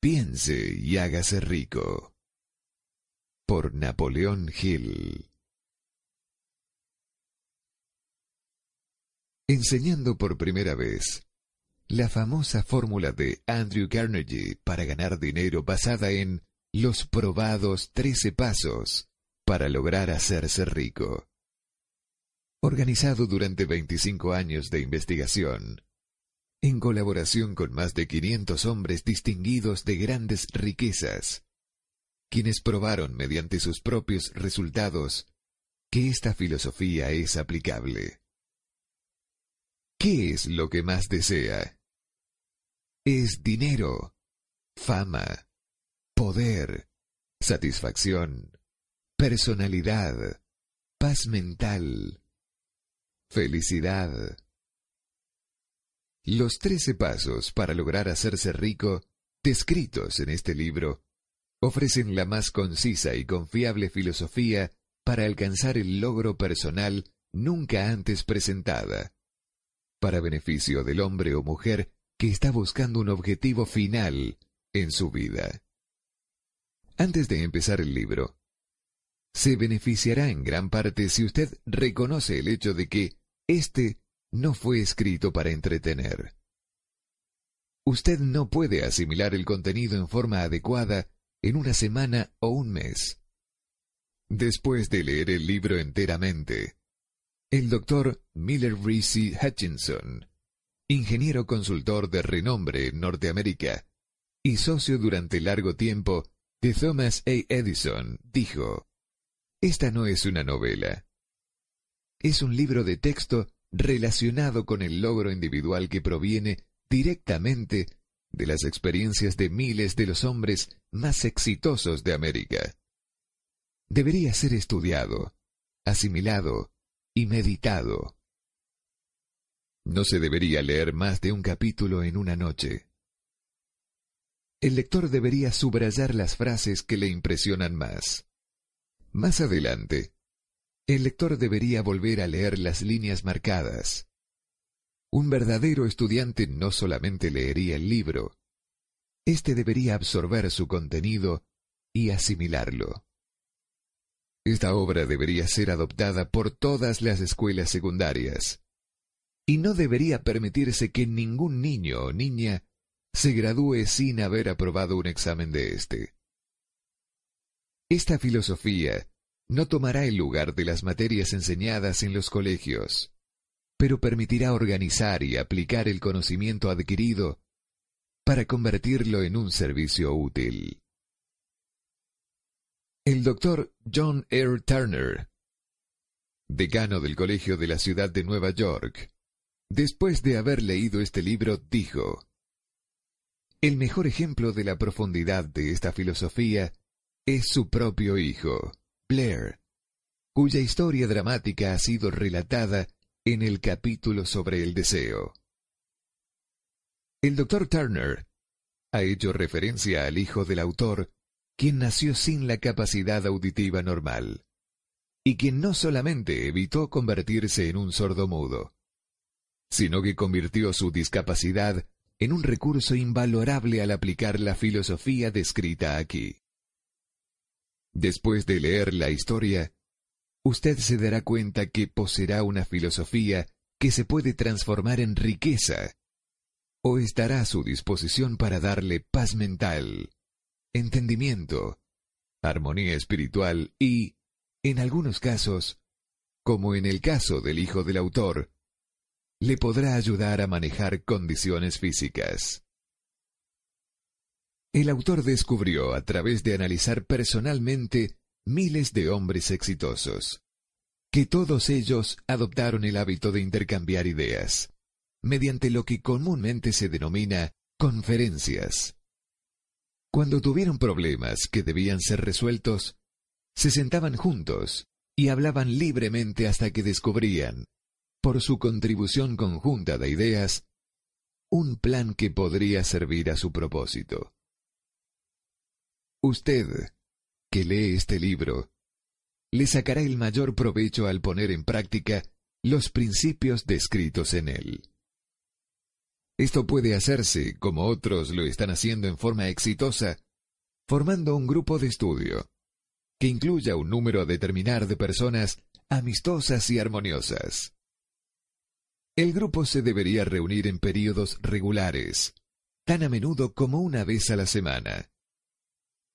Piense y hágase rico. Por Napoleón Hill. Enseñando por primera vez la famosa fórmula de Andrew Carnegie para ganar dinero basada en los probados 13 pasos para lograr hacerse rico. Organizado durante 25 años de investigación, en colaboración con más de 500 hombres distinguidos de grandes riquezas, quienes probaron mediante sus propios resultados que esta filosofía es aplicable. ¿Qué es lo que más desea? Es dinero, fama, poder, satisfacción, personalidad, paz mental, felicidad. Los trece pasos para lograr hacerse rico, descritos en este libro, ofrecen la más concisa y confiable filosofía para alcanzar el logro personal nunca antes presentada, para beneficio del hombre o mujer que está buscando un objetivo final en su vida. Antes de empezar el libro, se beneficiará en gran parte si usted reconoce el hecho de que este no fue escrito para entretener. Usted no puede asimilar el contenido en forma adecuada en una semana o un mes. Después de leer el libro enteramente, el doctor Miller Reese Hutchinson, ingeniero consultor de renombre en Norteamérica y socio durante largo tiempo de Thomas A. Edison, dijo, Esta no es una novela. Es un libro de texto relacionado con el logro individual que proviene directamente de las experiencias de miles de los hombres más exitosos de América. Debería ser estudiado, asimilado y meditado. No se debería leer más de un capítulo en una noche. El lector debería subrayar las frases que le impresionan más. Más adelante, el lector debería volver a leer las líneas marcadas. Un verdadero estudiante no solamente leería el libro, éste debería absorber su contenido y asimilarlo. Esta obra debería ser adoptada por todas las escuelas secundarias, y no debería permitirse que ningún niño o niña se gradúe sin haber aprobado un examen de éste. Esta filosofía no tomará el lugar de las materias enseñadas en los colegios, pero permitirá organizar y aplicar el conocimiento adquirido para convertirlo en un servicio útil. El doctor John R. Turner, decano del Colegio de la Ciudad de Nueva York, después de haber leído este libro, dijo, El mejor ejemplo de la profundidad de esta filosofía es su propio hijo. Blair, cuya historia dramática ha sido relatada en el capítulo sobre el deseo. El doctor Turner ha hecho referencia al hijo del autor, quien nació sin la capacidad auditiva normal, y quien no solamente evitó convertirse en un sordo mudo, sino que convirtió su discapacidad en un recurso invalorable al aplicar la filosofía descrita aquí. Después de leer la historia, usted se dará cuenta que poseerá una filosofía que se puede transformar en riqueza, o estará a su disposición para darle paz mental, entendimiento, armonía espiritual y, en algunos casos, como en el caso del hijo del autor, le podrá ayudar a manejar condiciones físicas. El autor descubrió, a través de analizar personalmente miles de hombres exitosos, que todos ellos adoptaron el hábito de intercambiar ideas, mediante lo que comúnmente se denomina conferencias. Cuando tuvieron problemas que debían ser resueltos, se sentaban juntos y hablaban libremente hasta que descubrían, por su contribución conjunta de ideas, un plan que podría servir a su propósito. Usted, que lee este libro, le sacará el mayor provecho al poner en práctica los principios descritos en él. Esto puede hacerse, como otros lo están haciendo en forma exitosa, formando un grupo de estudio, que incluya un número a determinar de personas amistosas y armoniosas. El grupo se debería reunir en períodos regulares, tan a menudo como una vez a la semana.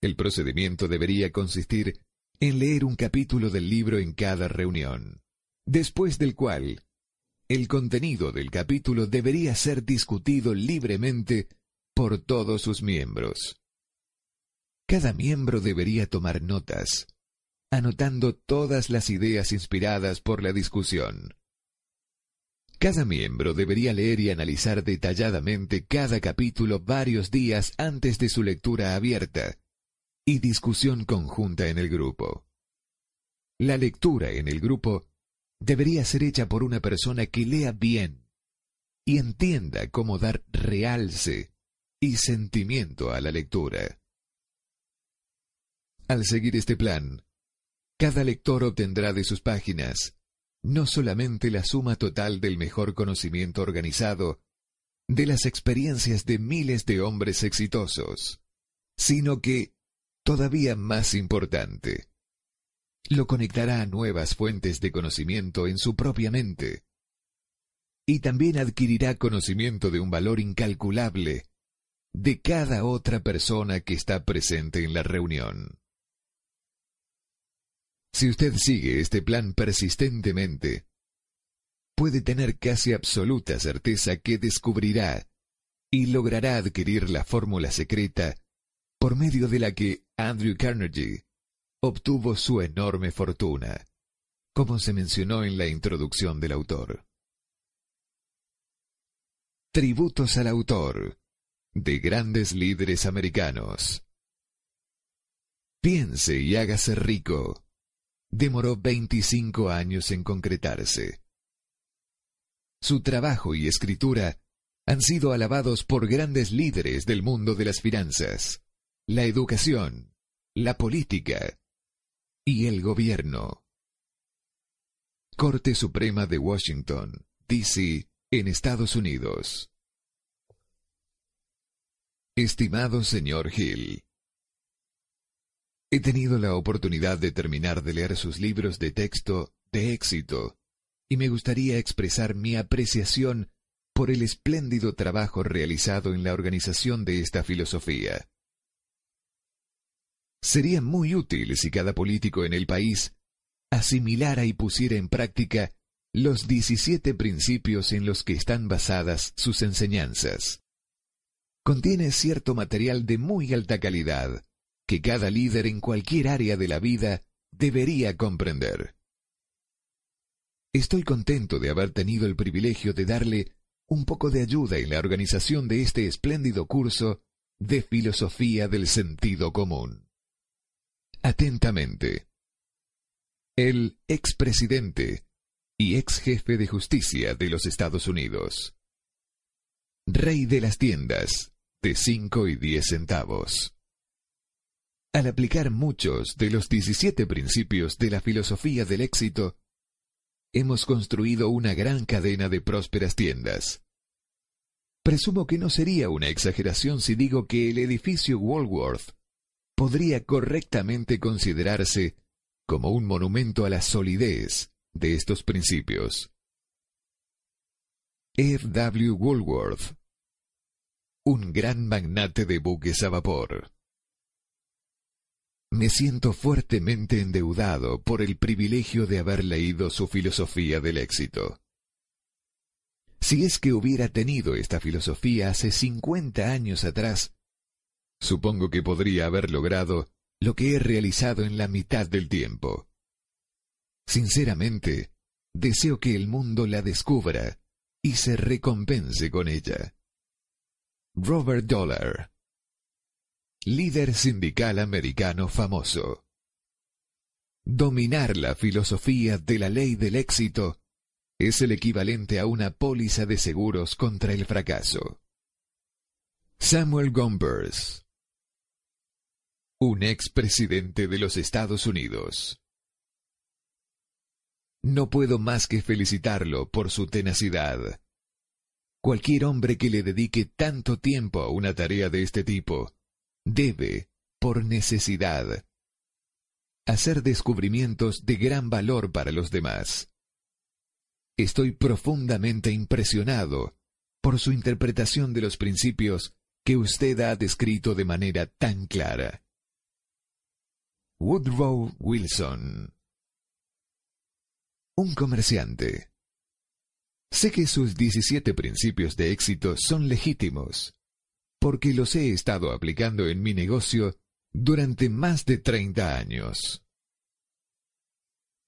El procedimiento debería consistir en leer un capítulo del libro en cada reunión, después del cual el contenido del capítulo debería ser discutido libremente por todos sus miembros. Cada miembro debería tomar notas, anotando todas las ideas inspiradas por la discusión. Cada miembro debería leer y analizar detalladamente cada capítulo varios días antes de su lectura abierta y discusión conjunta en el grupo. La lectura en el grupo debería ser hecha por una persona que lea bien y entienda cómo dar realce y sentimiento a la lectura. Al seguir este plan, cada lector obtendrá de sus páginas no solamente la suma total del mejor conocimiento organizado de las experiencias de miles de hombres exitosos, sino que, todavía más importante, lo conectará a nuevas fuentes de conocimiento en su propia mente. Y también adquirirá conocimiento de un valor incalculable de cada otra persona que está presente en la reunión. Si usted sigue este plan persistentemente, puede tener casi absoluta certeza que descubrirá y logrará adquirir la fórmula secreta por medio de la que Andrew Carnegie obtuvo su enorme fortuna, como se mencionó en la introducción del autor. Tributos al autor de grandes líderes americanos. Piense y hágase rico. Demoró 25 años en concretarse. Su trabajo y escritura han sido alabados por grandes líderes del mundo de las finanzas, la educación, la política, y el gobierno. Corte Suprema de Washington, D.C., en Estados Unidos. Estimado señor Hill, he tenido la oportunidad de terminar de leer sus libros de texto de éxito y me gustaría expresar mi apreciación por el espléndido trabajo realizado en la organización de esta filosofía. Sería muy útil si cada político en el país asimilara y pusiera en práctica los 17 principios en los que están basadas sus enseñanzas. Contiene cierto material de muy alta calidad que cada líder en cualquier área de la vida debería comprender. Estoy contento de haber tenido el privilegio de darle un poco de ayuda en la organización de este espléndido curso de filosofía del sentido común. Atentamente. El expresidente y ex jefe de justicia de los Estados Unidos. Rey de las tiendas de 5 y 10 centavos. Al aplicar muchos de los 17 principios de la filosofía del éxito, hemos construido una gran cadena de prósperas tiendas. Presumo que no sería una exageración si digo que el edificio Walworth podría correctamente considerarse como un monumento a la solidez de estos principios. F. W. Woolworth, un gran magnate de buques a vapor. Me siento fuertemente endeudado por el privilegio de haber leído su filosofía del éxito. Si es que hubiera tenido esta filosofía hace cincuenta años atrás, Supongo que podría haber logrado lo que he realizado en la mitad del tiempo. Sinceramente, deseo que el mundo la descubra y se recompense con ella. Robert Dollar Líder sindical americano famoso. Dominar la filosofía de la ley del éxito es el equivalente a una póliza de seguros contra el fracaso. Samuel Gompers Un expresidente de los Estados Unidos. No puedo más que felicitarlo por su tenacidad. Cualquier hombre que le dedique tanto tiempo a una tarea de este tipo debe, por necesidad, hacer descubrimientos de gran valor para los demás. Estoy profundamente impresionado por su interpretación de los principios que usted ha descrito de manera tan clara. Woodrow Wilson Un comerciante. Sé que sus 17 principios de éxito son legítimos, porque los he estado aplicando en mi negocio durante más de 30 años.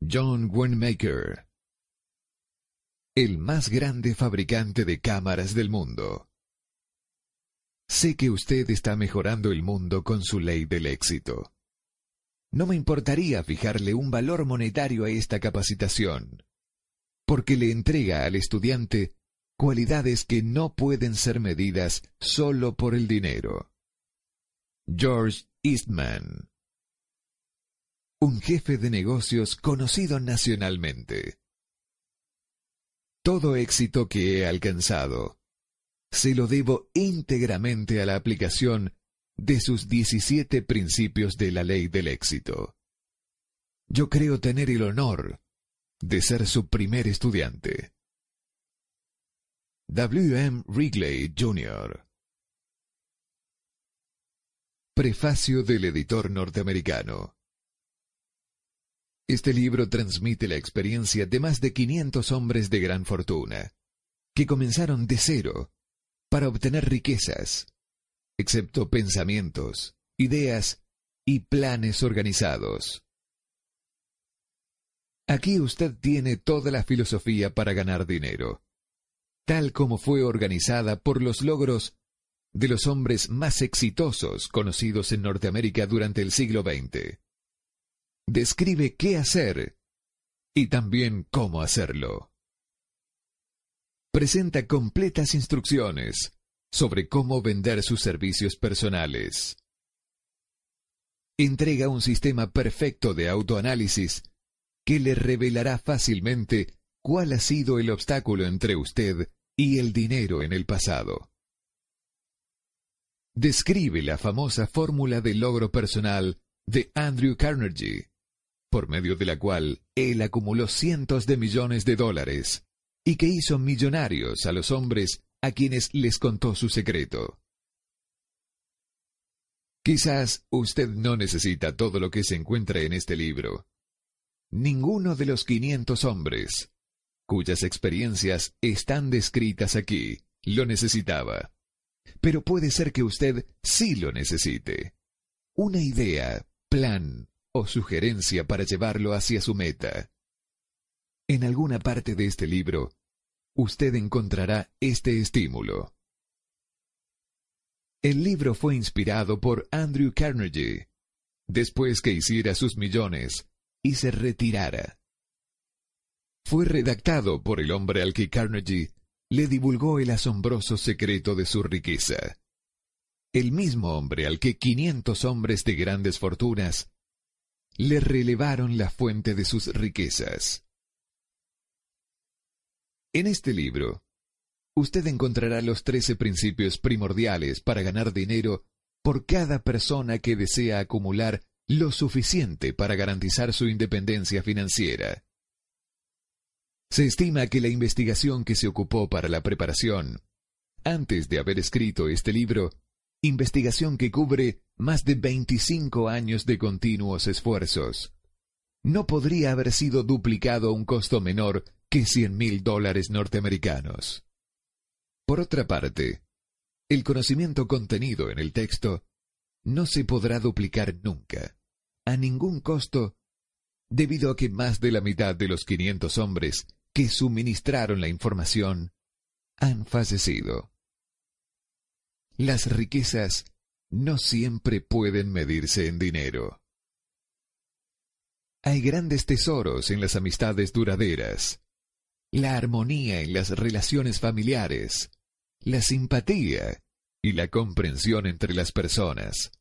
John Wanmaker el más grande fabricante de cámaras del mundo. Sé que usted está mejorando el mundo con su ley del éxito. No me importaría fijarle un valor monetario a esta capacitación, porque le entrega al estudiante cualidades que no pueden ser medidas solo por el dinero. George Eastman Un jefe de negocios conocido nacionalmente todo éxito que he alcanzado se lo debo íntegramente a la aplicación de sus 17 principios de la ley del éxito. Yo creo tener el honor de ser su primer estudiante. W. M. Wrigley, Jr. Prefacio del editor norteamericano. Este libro transmite la experiencia de más de 500 hombres de gran fortuna, que comenzaron de cero para obtener riquezas, excepto pensamientos, ideas y planes organizados. Aquí usted tiene toda la filosofía para ganar dinero, tal como fue organizada por los logros de los hombres más exitosos conocidos en Norteamérica durante el siglo XX describe qué hacer y también cómo hacerlo. Presenta completas instrucciones sobre cómo vender sus servicios personales. Entrega un sistema perfecto de autoanálisis que le revelará fácilmente cuál ha sido el obstáculo entre usted y el dinero en el pasado. Describe la famosa fórmula de logro personal de Andrew Carnegie por medio de la cual él acumuló cientos de millones de dólares y que hizo millonarios a los hombres a quienes les contó su secreto. Quizás usted no necesita todo lo que se encuentra en este libro. Ninguno de los 500 hombres, cuyas experiencias están descritas aquí, lo necesitaba. Pero puede ser que usted sí lo necesite. Una idea, plan, o sugerencia para llevarlo hacia su meta. En alguna parte de este libro, usted encontrará este estímulo. El libro fue inspirado por Andrew Carnegie, después que hiciera sus millones y se retirara. Fue redactado por el hombre al que Carnegie le divulgó el asombroso secreto de su riqueza. El mismo hombre al que 500 hombres de grandes fortunas le relevaron la fuente de sus riquezas. En este libro, usted encontrará los trece principios primordiales para ganar dinero por cada persona que desea acumular lo suficiente para garantizar su independencia financiera. Se estima que la investigación que se ocupó para la preparación, antes de haber escrito este libro, investigación que cubre más de 25 años de continuos esfuerzos. No podría haber sido duplicado a un costo menor que 100 mil dólares norteamericanos. Por otra parte, el conocimiento contenido en el texto no se podrá duplicar nunca, a ningún costo, debido a que más de la mitad de los 500 hombres que suministraron la información han fallecido. Las riquezas no siempre pueden medirse en dinero. Hay grandes tesoros en las amistades duraderas, la armonía en las relaciones familiares, la simpatía y la comprensión entre las personas,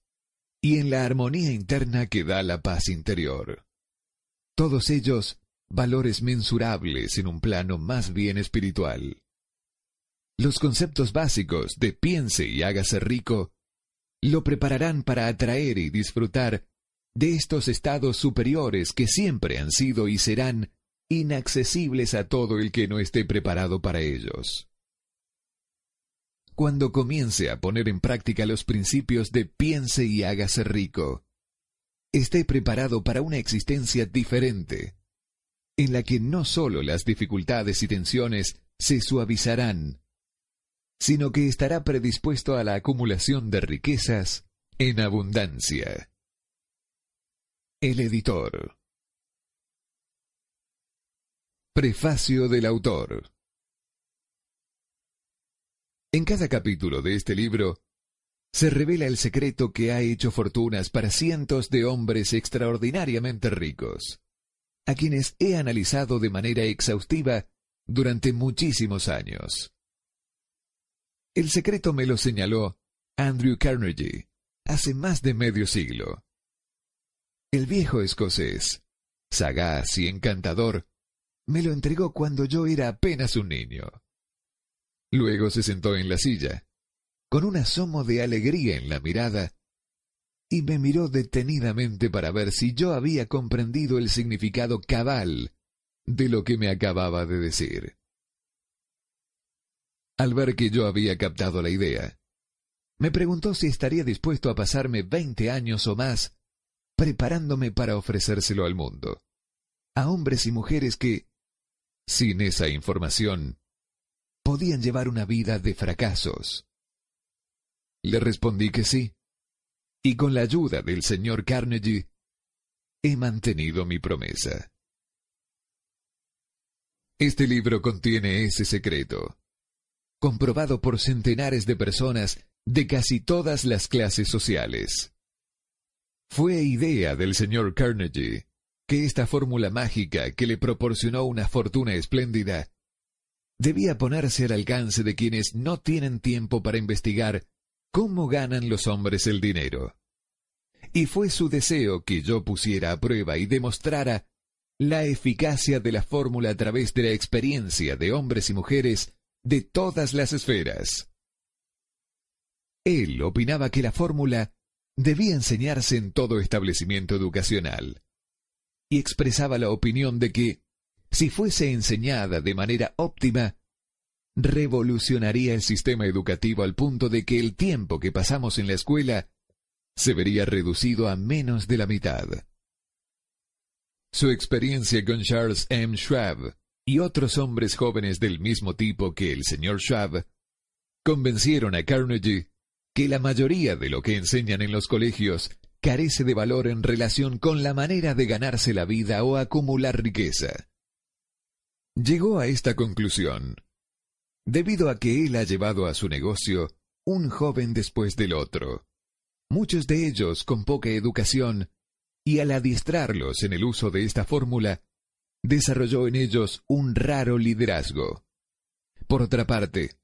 y en la armonía interna que da la paz interior. Todos ellos valores mensurables en un plano más bien espiritual. Los conceptos básicos de piense y hágase rico lo prepararán para atraer y disfrutar de estos estados superiores que siempre han sido y serán inaccesibles a todo el que no esté preparado para ellos. Cuando comience a poner en práctica los principios de piense y hágase rico, esté preparado para una existencia diferente, en la que no solo las dificultades y tensiones se suavizarán, sino que estará predispuesto a la acumulación de riquezas en abundancia. El editor. Prefacio del autor. En cada capítulo de este libro se revela el secreto que ha hecho fortunas para cientos de hombres extraordinariamente ricos, a quienes he analizado de manera exhaustiva durante muchísimos años. El secreto me lo señaló Andrew Carnegie hace más de medio siglo. El viejo escocés, sagaz y encantador, me lo entregó cuando yo era apenas un niño. Luego se sentó en la silla, con un asomo de alegría en la mirada, y me miró detenidamente para ver si yo había comprendido el significado cabal de lo que me acababa de decir. Al ver que yo había captado la idea, me preguntó si estaría dispuesto a pasarme veinte años o más preparándome para ofrecérselo al mundo, a hombres y mujeres que, sin esa información, podían llevar una vida de fracasos. Le respondí que sí, y con la ayuda del señor Carnegie, he mantenido mi promesa. Este libro contiene ese secreto, comprobado por centenares de personas de casi todas las clases sociales. Fue idea del señor Carnegie que esta fórmula mágica que le proporcionó una fortuna espléndida debía ponerse al alcance de quienes no tienen tiempo para investigar cómo ganan los hombres el dinero. Y fue su deseo que yo pusiera a prueba y demostrara la eficacia de la fórmula a través de la experiencia de hombres y mujeres de todas las esferas. Él opinaba que la fórmula debía enseñarse en todo establecimiento educacional, y expresaba la opinión de que si fuese enseñada de manera óptima, revolucionaría el sistema educativo al punto de que el tiempo que pasamos en la escuela se vería reducido a menos de la mitad. Su experiencia con Charles M. Schwab y otros hombres jóvenes del mismo tipo que el señor Schwab convencieron a Carnegie que la mayoría de lo que enseñan en los colegios carece de valor en relación con la manera de ganarse la vida o acumular riqueza. Llegó a esta conclusión debido a que él ha llevado a su negocio un joven después del otro, muchos de ellos con poca educación, y al adiestrarlos en el uso de esta fórmula, desarrolló en ellos un raro liderazgo. Por otra parte,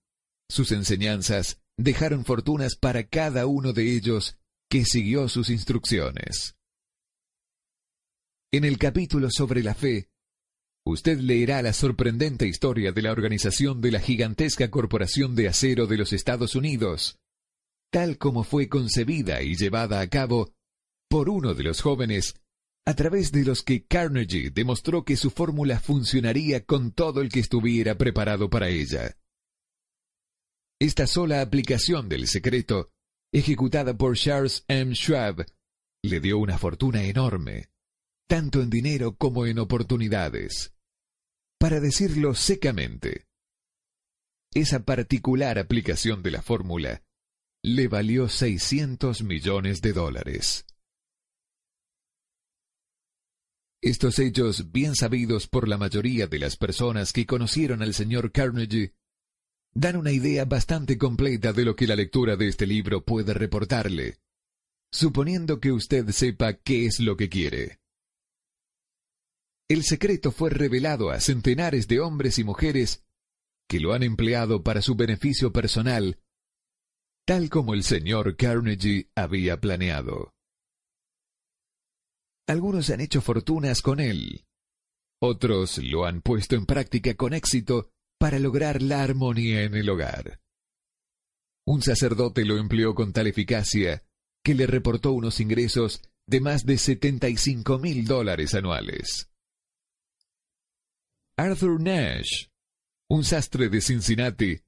sus enseñanzas dejaron fortunas para cada uno de ellos que siguió sus instrucciones. En el capítulo sobre la fe, usted leerá la sorprendente historia de la organización de la gigantesca corporación de acero de los Estados Unidos, tal como fue concebida y llevada a cabo por uno de los jóvenes, a través de los que Carnegie demostró que su fórmula funcionaría con todo el que estuviera preparado para ella. Esta sola aplicación del secreto, ejecutada por Charles M. Schwab, le dio una fortuna enorme, tanto en dinero como en oportunidades. Para decirlo secamente, esa particular aplicación de la fórmula le valió 600 millones de dólares. Estos hechos, bien sabidos por la mayoría de las personas que conocieron al señor Carnegie, dan una idea bastante completa de lo que la lectura de este libro puede reportarle, suponiendo que usted sepa qué es lo que quiere. El secreto fue revelado a centenares de hombres y mujeres que lo han empleado para su beneficio personal, tal como el señor Carnegie había planeado. Algunos han hecho fortunas con él, otros lo han puesto en práctica con éxito para lograr la armonía en el hogar. Un sacerdote lo empleó con tal eficacia que le reportó unos ingresos de más de 75 mil dólares anuales. Arthur Nash, un sastre de Cincinnati,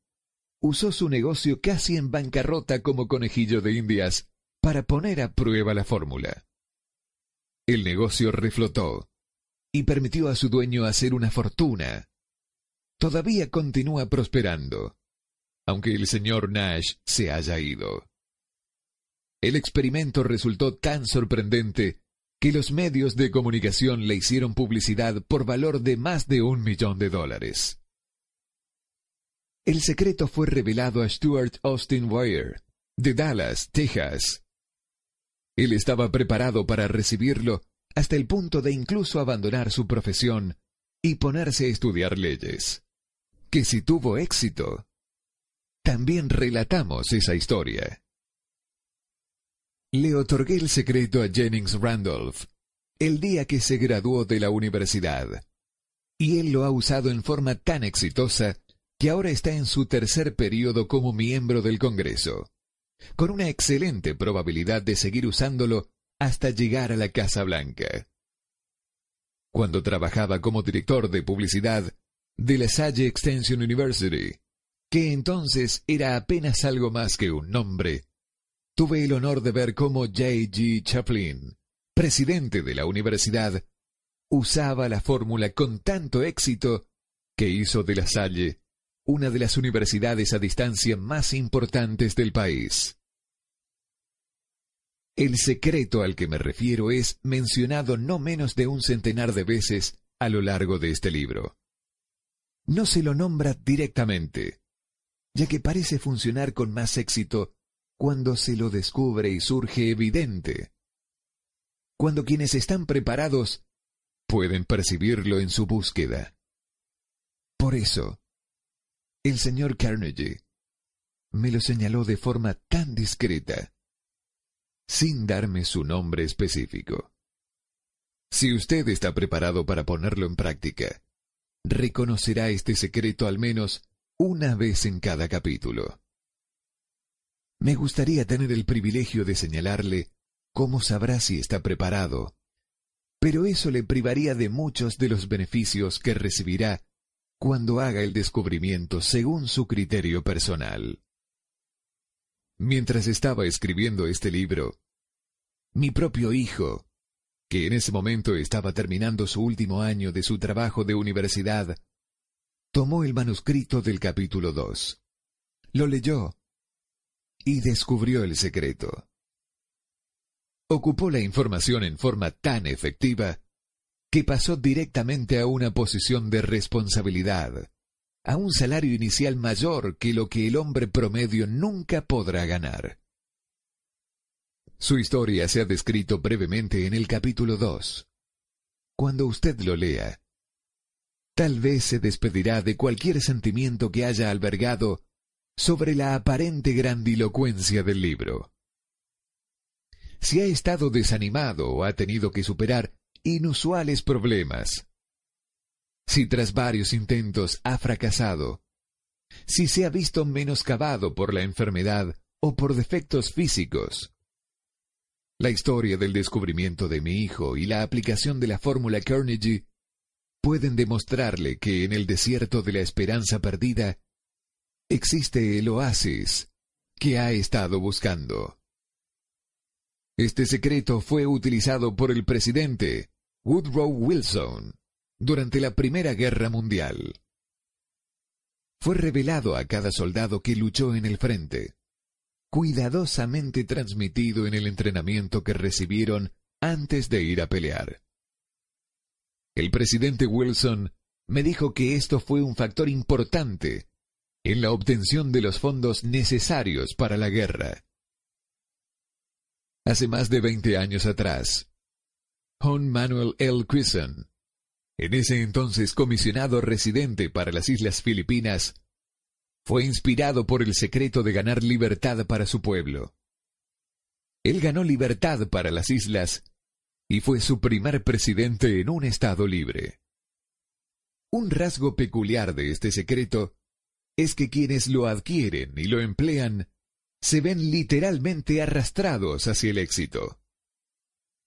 usó su negocio casi en bancarrota como conejillo de indias para poner a prueba la fórmula. El negocio reflotó y permitió a su dueño hacer una fortuna. Todavía continúa prosperando, aunque el señor Nash se haya ido. El experimento resultó tan sorprendente que los medios de comunicación le hicieron publicidad por valor de más de un millón de dólares. El secreto fue revelado a Stuart Austin Wire, de Dallas, Texas. Él estaba preparado para recibirlo hasta el punto de incluso abandonar su profesión y ponerse a estudiar leyes. Que si tuvo éxito, también relatamos esa historia. Le otorgué el secreto a Jennings Randolph el día que se graduó de la universidad, y él lo ha usado en forma tan exitosa que ahora está en su tercer periodo como miembro del Congreso, con una excelente probabilidad de seguir usándolo hasta llegar a la Casa Blanca. Cuando trabajaba como director de publicidad de la Salle Extension University, que entonces era apenas algo más que un nombre, tuve el honor de ver cómo J.G. Chaplin, presidente de la universidad, usaba la fórmula con tanto éxito que hizo de la Salle una de las universidades a distancia más importantes del país. El secreto al que me refiero es mencionado no menos de un centenar de veces a lo largo de este libro. No se lo nombra directamente, ya que parece funcionar con más éxito cuando se lo descubre y surge evidente. Cuando quienes están preparados pueden percibirlo en su búsqueda. Por eso, el señor Carnegie me lo señaló de forma tan discreta, sin darme su nombre específico. Si usted está preparado para ponerlo en práctica, reconocerá este secreto al menos una vez en cada capítulo. Me gustaría tener el privilegio de señalarle cómo sabrá si está preparado, pero eso le privaría de muchos de los beneficios que recibirá cuando haga el descubrimiento según su criterio personal. Mientras estaba escribiendo este libro, mi propio hijo, que en ese momento estaba terminando su último año de su trabajo de universidad, tomó el manuscrito del capítulo 2. Lo leyó y descubrió el secreto. Ocupó la información en forma tan efectiva que pasó directamente a una posición de responsabilidad, a un salario inicial mayor que lo que el hombre promedio nunca podrá ganar. Su historia se ha descrito brevemente en el capítulo 2. Cuando usted lo lea, tal vez se despedirá de cualquier sentimiento que haya albergado sobre la aparente grandilocuencia del libro. Si ha estado desanimado o ha tenido que superar inusuales problemas, si tras varios intentos ha fracasado, si se ha visto menoscabado por la enfermedad o por defectos físicos. La historia del descubrimiento de mi hijo y la aplicación de la fórmula Carnegie pueden demostrarle que en el desierto de la esperanza perdida existe el oasis que ha estado buscando. Este secreto fue utilizado por el presidente Woodrow Wilson durante la Primera Guerra Mundial. Fue revelado a cada soldado que luchó en el frente, cuidadosamente transmitido en el entrenamiento que recibieron antes de ir a pelear. El presidente Wilson me dijo que esto fue un factor importante en la obtención de los fondos necesarios para la guerra. Hace más de 20 años atrás, John Manuel L. Crison, en ese entonces comisionado residente para las Islas Filipinas, fue inspirado por el secreto de ganar libertad para su pueblo. Él ganó libertad para las islas y fue su primer presidente en un estado libre. Un rasgo peculiar de este secreto es que quienes lo adquieren y lo emplean se ven literalmente arrastrados hacia el éxito.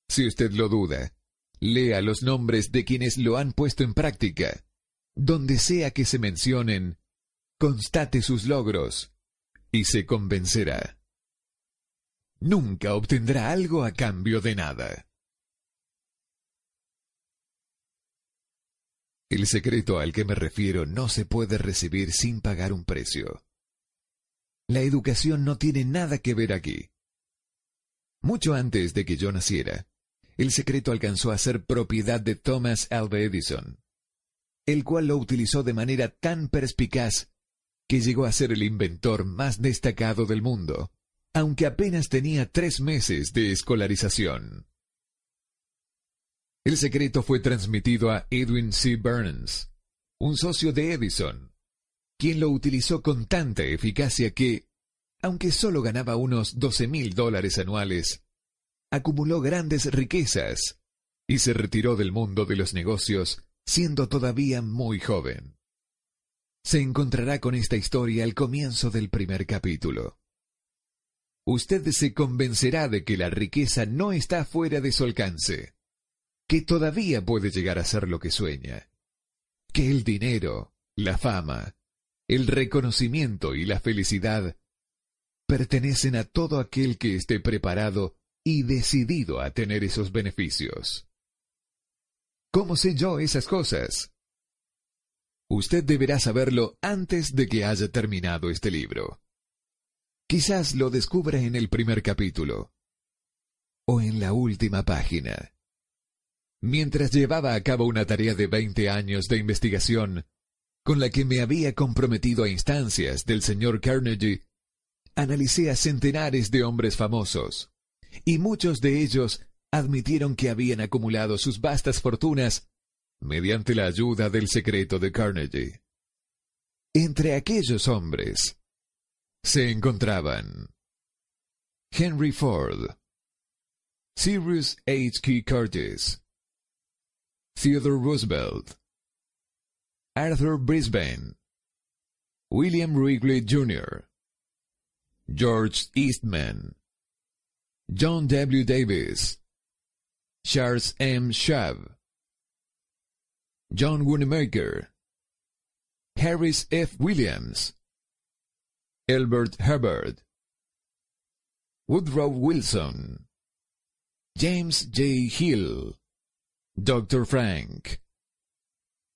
Si usted lo duda, lea los nombres de quienes lo han puesto en práctica. Donde sea que se mencionen, constate sus logros y se convencerá. Nunca obtendrá algo a cambio de nada. El secreto al que me refiero no se puede recibir sin pagar un precio. La educación no tiene nada que ver aquí. Mucho antes de que yo naciera, el secreto alcanzó a ser propiedad de Thomas Alva Edison, el cual lo utilizó de manera tan perspicaz que llegó a ser el inventor más destacado del mundo, aunque apenas tenía tres meses de escolarización. El secreto fue transmitido a Edwin C. Burns, un socio de Edison, quien lo utilizó con tanta eficacia que, aunque solo ganaba unos 12 mil dólares anuales, acumuló grandes riquezas y se retiró del mundo de los negocios siendo todavía muy joven. Se encontrará con esta historia al comienzo del primer capítulo. Usted se convencerá de que la riqueza no está fuera de su alcance que todavía puede llegar a ser lo que sueña, que el dinero, la fama, el reconocimiento y la felicidad pertenecen a todo aquel que esté preparado y decidido a tener esos beneficios. ¿Cómo sé yo esas cosas? Usted deberá saberlo antes de que haya terminado este libro. Quizás lo descubra en el primer capítulo o en la última página. Mientras llevaba a cabo una tarea de 20 años de investigación, con la que me había comprometido a instancias del señor Carnegie, analicé a centenares de hombres famosos, y muchos de ellos admitieron que habían acumulado sus vastas fortunas mediante la ayuda del secreto de Carnegie. Entre aquellos hombres se encontraban Henry Ford, Cyrus H. K. Curtis, Theodore Roosevelt, Arthur Brisbane, William Wrigley Jr., George Eastman, John W. Davis, Charles M. Schwab, John Wanamaker, Harris F. Williams, Elbert Hubbard, Woodrow Wilson, James J. Hill, Dr. Frank,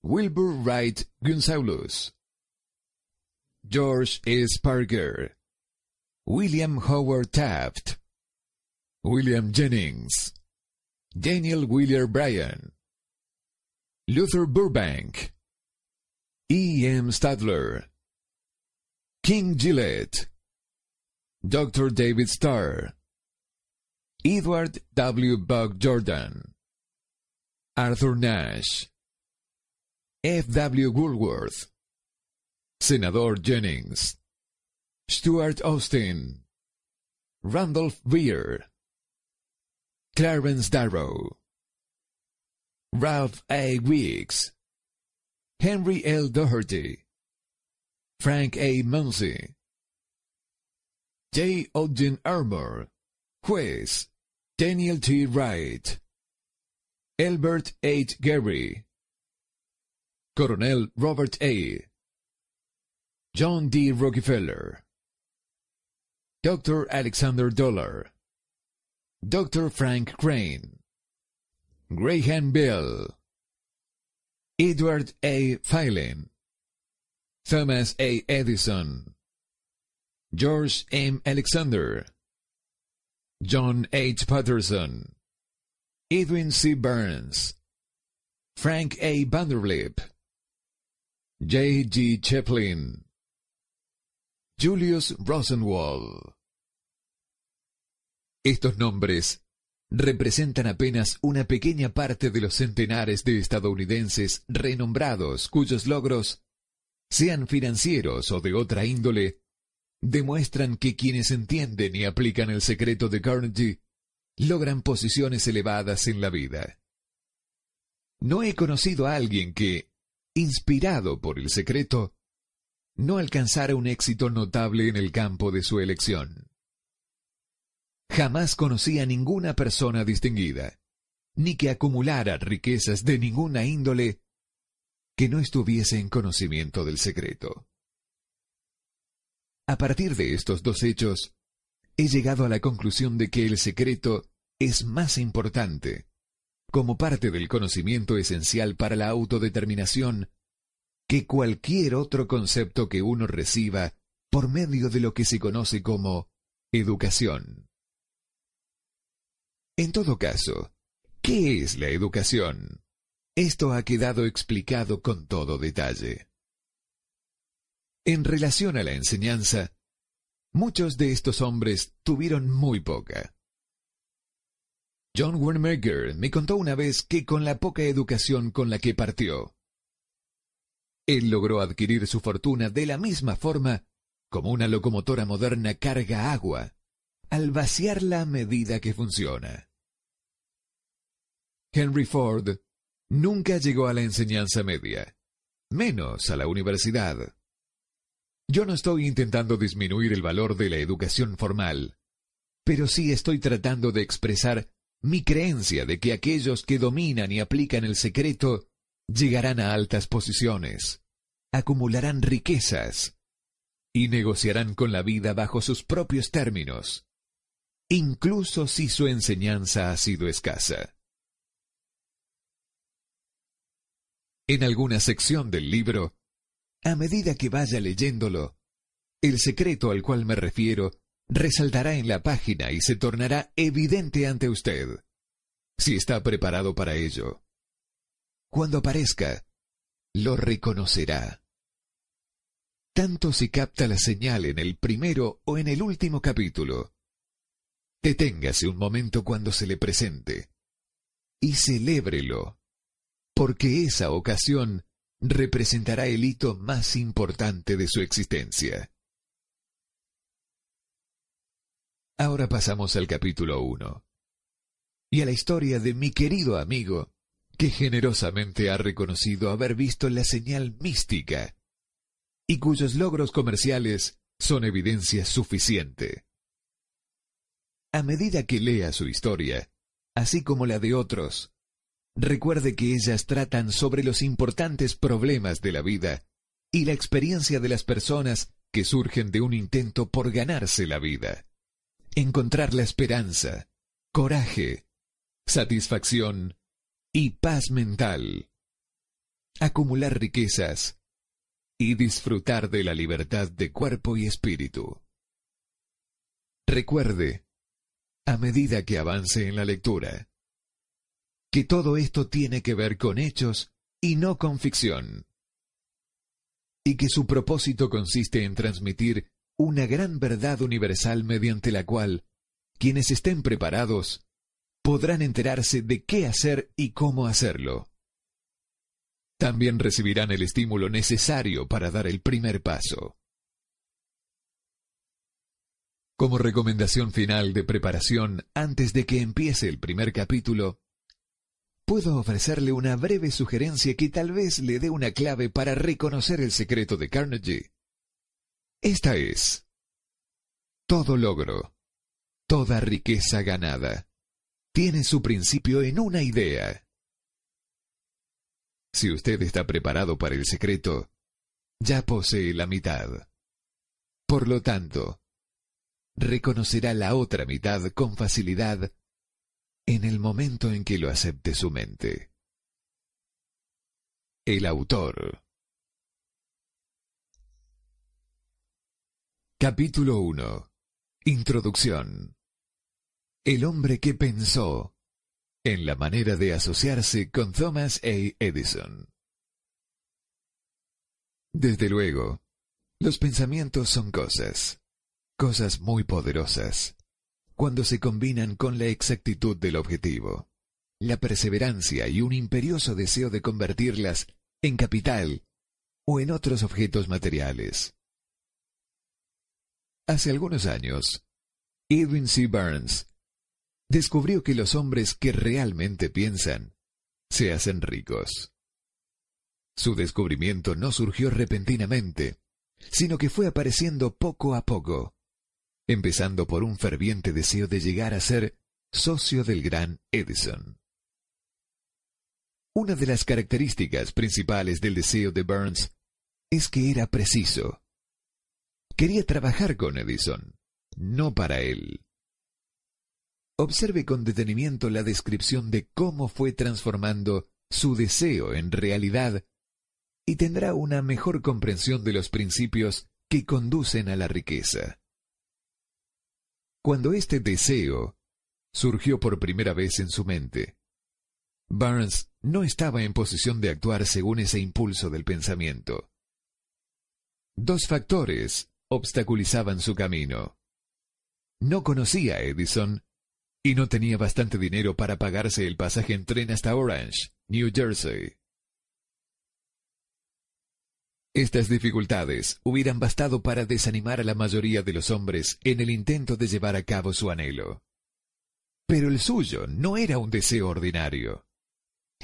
Wilbur Wright Gonzalez, George S. Parker, William Howard Taft, William Jennings, Daniel Wheeler Bryan, Luther Burbank, E. M. Stadler, King Gillette, Dr. David Starr, Edward W. Buck Jordan, Arthur Nash, F. W. Woolworth, Senator Jennings, Stuart Austin, Randolph Weir, Clarence Darrow, Ralph A. Weeks, Henry L. Doherty, Frank A. Munsey, J. Ogden Armour, Juez, Daniel T. Wright, Albert H. Gary, Coronel Robert A., John D. Rockefeller, Dr. Alexander Dollar, Dr. Frank Crane, Graham Bell, Edward A. Phelan, Thomas A. Edison, George M. Alexander, John H. Patterson, Edwin C. Burns, Frank A. Vanderlip, J. G. Chaplin, Julius Rosenwald. Estos nombres representan apenas una pequeña parte de los centenares de estadounidenses renombrados cuyos logros, sean financieros o de otra índole, demuestran que quienes entienden y aplican el secreto de Carnegie logran posiciones elevadas en la vida. No he conocido a alguien que, inspirado por el secreto, no alcanzara un éxito notable en el campo de su elección. Jamás conocí a ninguna persona distinguida, ni que acumulara riquezas de ninguna índole que no estuviese en conocimiento del secreto. A partir de estos dos hechos, he llegado a la conclusión de que el secreto es más importante, como parte del conocimiento esencial para la autodeterminación, que cualquier otro concepto que uno reciba por medio de lo que se conoce como educación. En todo caso, ¿qué es la educación? Esto ha quedado explicado con todo detalle. En relación a la enseñanza, muchos de estos hombres tuvieron muy poca. John Wernberger me contó una vez que con la poca educación con la que partió, él logró adquirir su fortuna de la misma forma como una locomotora moderna carga agua, al vaciarla a medida que funciona. Henry Ford nunca llegó a la enseñanza media, menos a la universidad. Yo no estoy intentando disminuir el valor de la educación formal, pero sí estoy tratando de expresar mi creencia de que aquellos que dominan y aplican el secreto llegarán a altas posiciones, acumularán riquezas y negociarán con la vida bajo sus propios términos, incluso si su enseñanza ha sido escasa. En alguna sección del libro, a medida que vaya leyéndolo, el secreto al cual me refiero resaltará en la página y se tornará evidente ante usted, si está preparado para ello. Cuando aparezca, lo reconocerá. Tanto se capta la señal en el primero o en el último capítulo. Deténgase un momento cuando se le presente y celébrelo porque esa ocasión representará el hito más importante de su existencia. Ahora pasamos al capítulo 1 y a la historia de mi querido amigo, que generosamente ha reconocido haber visto la señal mística y cuyos logros comerciales son evidencia suficiente. A medida que lea su historia, así como la de otros, Recuerde que ellas tratan sobre los importantes problemas de la vida y la experiencia de las personas que surgen de un intento por ganarse la vida. Encontrar la esperanza, coraje, satisfacción y paz mental. Acumular riquezas y disfrutar de la libertad de cuerpo y espíritu. Recuerde, a medida que avance en la lectura, que todo esto tiene que ver con hechos y no con ficción, y que su propósito consiste en transmitir una gran verdad universal mediante la cual quienes estén preparados podrán enterarse de qué hacer y cómo hacerlo. También recibirán el estímulo necesario para dar el primer paso. Como recomendación final de preparación antes de que empiece el primer capítulo, puedo ofrecerle una breve sugerencia que tal vez le dé una clave para reconocer el secreto de Carnegie. Esta es, todo logro, toda riqueza ganada, tiene su principio en una idea. Si usted está preparado para el secreto, ya posee la mitad. Por lo tanto, reconocerá la otra mitad con facilidad en el momento en que lo acepte su mente. El autor Capítulo 1 Introducción El hombre que pensó en la manera de asociarse con Thomas A. Edison. Desde luego, Los pensamientos son cosas, cosas muy poderosas, cuando se combinan con la exactitud del objetivo, la perseverancia y un imperioso deseo de convertirlas en capital o en otros objetos materiales. Hace algunos años, Edwin C. Burns descubrió que los hombres que realmente piensan se hacen ricos. Su descubrimiento no surgió repentinamente, sino que fue apareciendo poco a poco, empezando por un ferviente deseo de llegar a ser socio del gran Edison. Una de las características principales del deseo de Burns es que era preciso. Quería trabajar con Edison, no para él. Observe con detenimiento la descripción de cómo fue transformando su deseo en realidad y tendrá una mejor comprensión de los principios que conducen a la riqueza. Cuando este deseo surgió por primera vez en su mente, Barnes no estaba en posición de actuar según ese impulso del pensamiento. Dos factores obstaculizaban su camino. No conocía a Edison y no tenía bastante dinero para pagarse el pasaje en tren hasta Orange, New Jersey. Estas dificultades hubieran bastado para desanimar a la mayoría de los hombres en el intento de llevar a cabo su anhelo. Pero el suyo no era un deseo ordinario.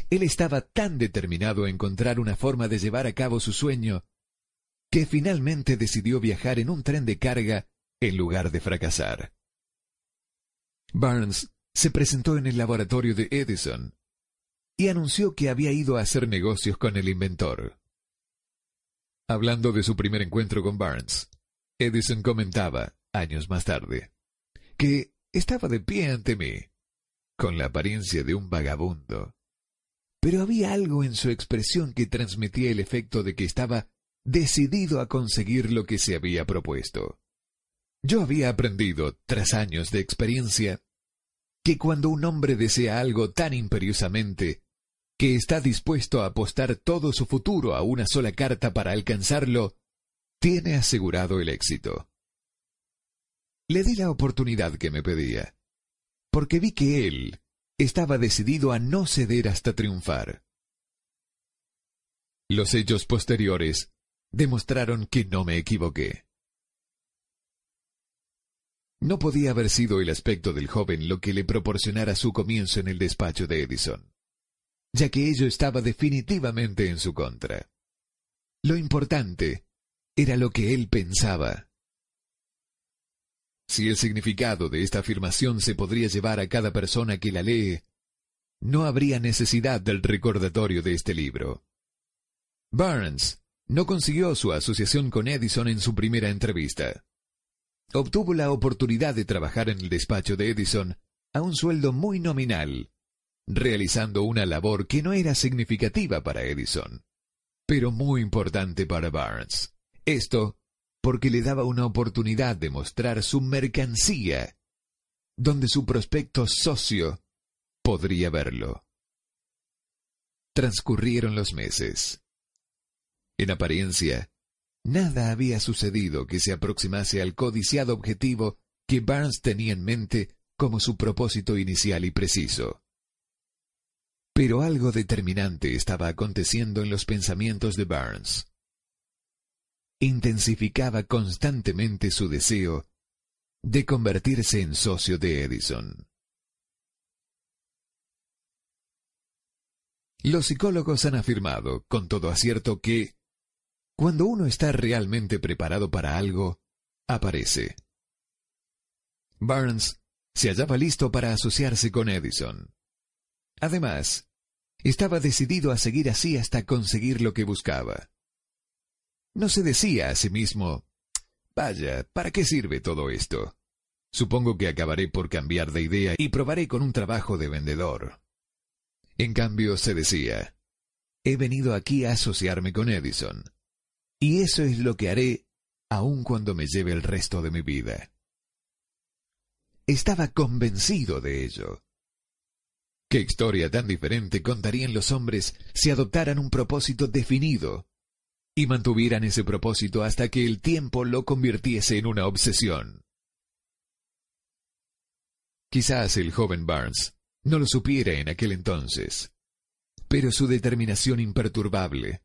Él estaba tan determinado a encontrar una forma de llevar a cabo su sueño que finalmente decidió viajar en un tren de carga en lugar de fracasar. Barnes se presentó en el laboratorio de Edison y anunció que había ido a hacer negocios con el inventor. Hablando de su primer encuentro con Barnes, Edison comentaba, años más tarde, que estaba de pie ante mí, con la apariencia de un vagabundo. Pero había algo en su expresión que transmitía el efecto de que estaba decidido a conseguir lo que se había propuesto. Yo había aprendido, tras años de experiencia, que cuando un hombre desea algo tan imperiosamente, que está dispuesto a apostar todo su futuro a una sola carta para alcanzarlo, tiene asegurado el éxito. Le di la oportunidad que me pedía, porque vi que él estaba decidido a no ceder hasta triunfar. Los hechos posteriores demostraron que no me equivoqué. No podía haber sido el aspecto del joven lo que le proporcionara su comienzo en el despacho de Edison, ya que ello estaba definitivamente en su contra. Lo importante era lo que él pensaba. Si el significado de esta afirmación se podría llevar a cada persona que la lee, no habría necesidad del recordatorio de este libro. Barnes no consiguió su asociación con Edison en su primera entrevista. Obtuvo la oportunidad de trabajar en el despacho de Edison a un sueldo muy nominal, realizando una labor que no era significativa para Edison, pero muy importante para Barnes. Esto porque le daba una oportunidad de mostrar su mercancía, donde su prospecto socio podría verlo. Transcurrieron los meses. En apariencia, nada había sucedido que se aproximase al codiciado objetivo que Barnes tenía en mente como su propósito inicial y preciso. Pero algo determinante estaba aconteciendo en los pensamientos de Barnes. Intensificaba constantemente su deseo de convertirse en socio de Edison. Los psicólogos han afirmado, con todo acierto, que cuando uno está realmente preparado para algo, aparece. Barnes se hallaba listo para asociarse con Edison. Además, estaba decidido a seguir así hasta conseguir lo que buscaba. No se decía a sí mismo, vaya, ¿para qué sirve todo esto? Supongo que acabaré por cambiar de idea y probaré con un trabajo de vendedor. En cambio, se decía, he venido aquí a asociarme con Edison. Y eso es lo que haré aun cuando me lleve el resto de mi vida. Estaba convencido de ello. ¿Qué historia tan diferente contarían los hombres si adoptaran un propósito definido y mantuvieran ese propósito hasta que el tiempo lo convirtiese en una obsesión. Quizás el joven Barnes no lo supiera en aquel entonces, pero su determinación imperturbable,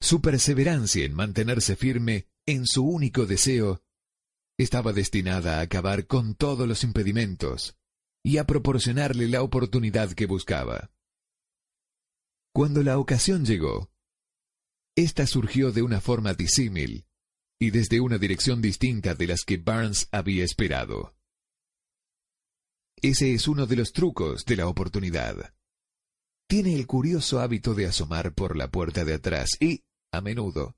su perseverancia en mantenerse firme en su único deseo, estaba destinada a acabar con todos los impedimentos y a proporcionarle la oportunidad que buscaba. Cuando la ocasión llegó, esta surgió de una forma disímil y desde una dirección distinta de las que Barnes había esperado. Ese es uno de los trucos de la oportunidad. Tiene el curioso hábito de asomar por la puerta de atrás y, a menudo,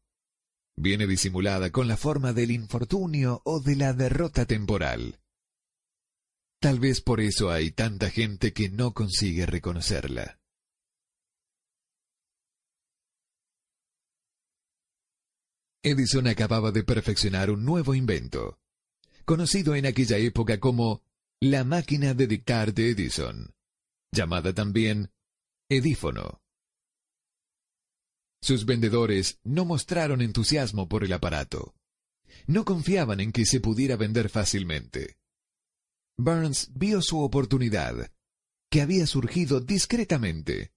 viene disimulada con la forma del infortunio o de la derrota temporal. Tal vez por eso hay tanta gente que no consigue reconocerla. Edison acababa de perfeccionar un nuevo invento, conocido en aquella época como la máquina de dictar de Edison, llamada también Edífono. Sus vendedores no mostraron entusiasmo por el aparato. No confiaban en que se pudiera vender fácilmente. Burns vio su oportunidad, que había surgido discretamente,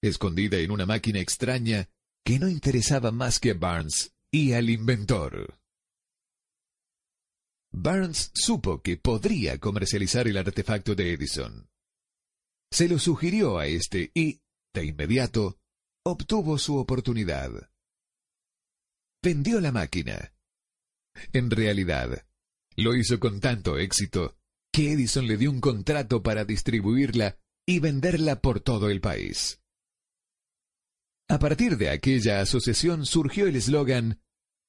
escondida en una máquina extraña que no interesaba más que a Barnes y al inventor. Barnes supo que podría comercializar el artefacto de Edison. Se lo sugirió a este y, de inmediato, obtuvo su oportunidad. Vendió la máquina. En realidad, lo hizo con tanto éxito que Edison le dio un contrato para distribuirla y venderla por todo el país. A partir de aquella asociación surgió el eslogan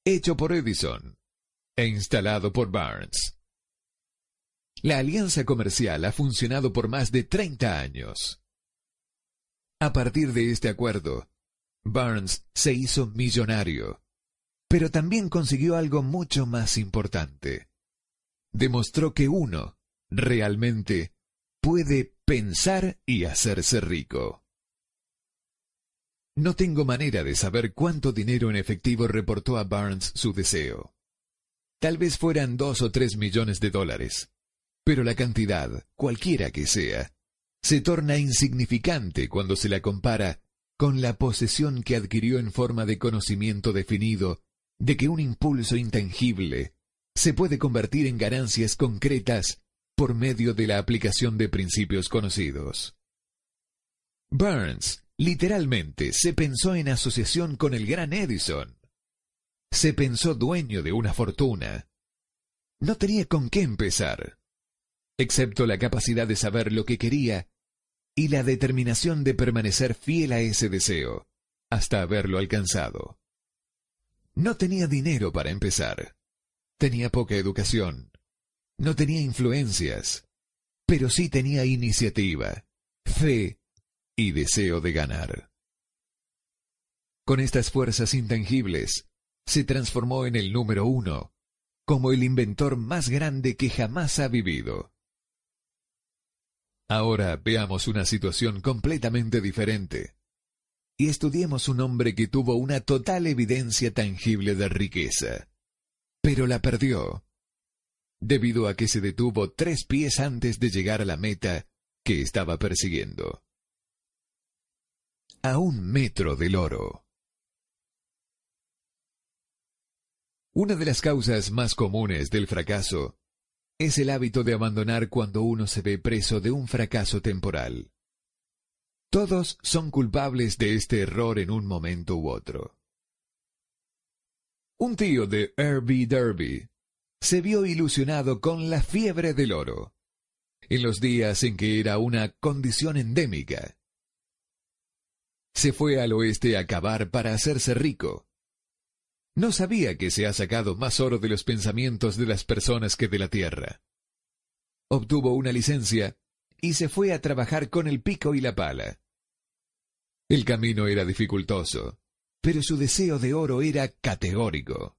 Hecho por Edison e instalado por Barnes. La alianza comercial ha funcionado por más de 30 años. A partir de este acuerdo, Barnes se hizo millonario, pero también consiguió algo mucho más importante. Demostró que uno, realmente, puede pensar y hacerse rico. No tengo manera de saber cuánto dinero en efectivo reportó a Barnes su deseo. Tal vez fueran dos o tres millones de dólares, pero la cantidad, cualquiera que sea, se torna insignificante cuando se la compara con la posesión que adquirió en forma de conocimiento definido de que un impulso intangible se puede convertir en ganancias concretas por medio de la aplicación de principios conocidos. Burns literalmente se pensó en asociación con el gran Edison. Se pensó dueño de una fortuna. No tenía con qué empezar, excepto la capacidad de saber lo que quería y la determinación de permanecer fiel a ese deseo, hasta haberlo alcanzado. No tenía dinero para empezar. Tenía poca educación. No tenía influencias. Pero sí tenía iniciativa, fe y deseo de ganar. Con estas fuerzas intangibles, se transformó en el número uno, como el inventor más grande que jamás ha vivido. Ahora veamos una situación completamente diferente y estudiemos un hombre que tuvo una total evidencia tangible de riqueza, pero la perdió, debido a que se detuvo tres pies antes de llegar a la meta que estaba persiguiendo. A un metro del oro. Una de las causas más comunes del fracaso es el hábito de abandonar cuando uno se ve preso de un fracaso temporal. Todos son culpables de este error en un momento u otro. Un tío de Herbie Derby se vio ilusionado con la fiebre del oro, en los días en que era una condición endémica. Se fue al oeste a cavar para hacerse rico, no sabía que se ha sacado más oro de los pensamientos de las personas que de la tierra. Obtuvo una licencia y se fue a trabajar con el pico y la pala. El camino era dificultoso, pero su deseo de oro era categórico.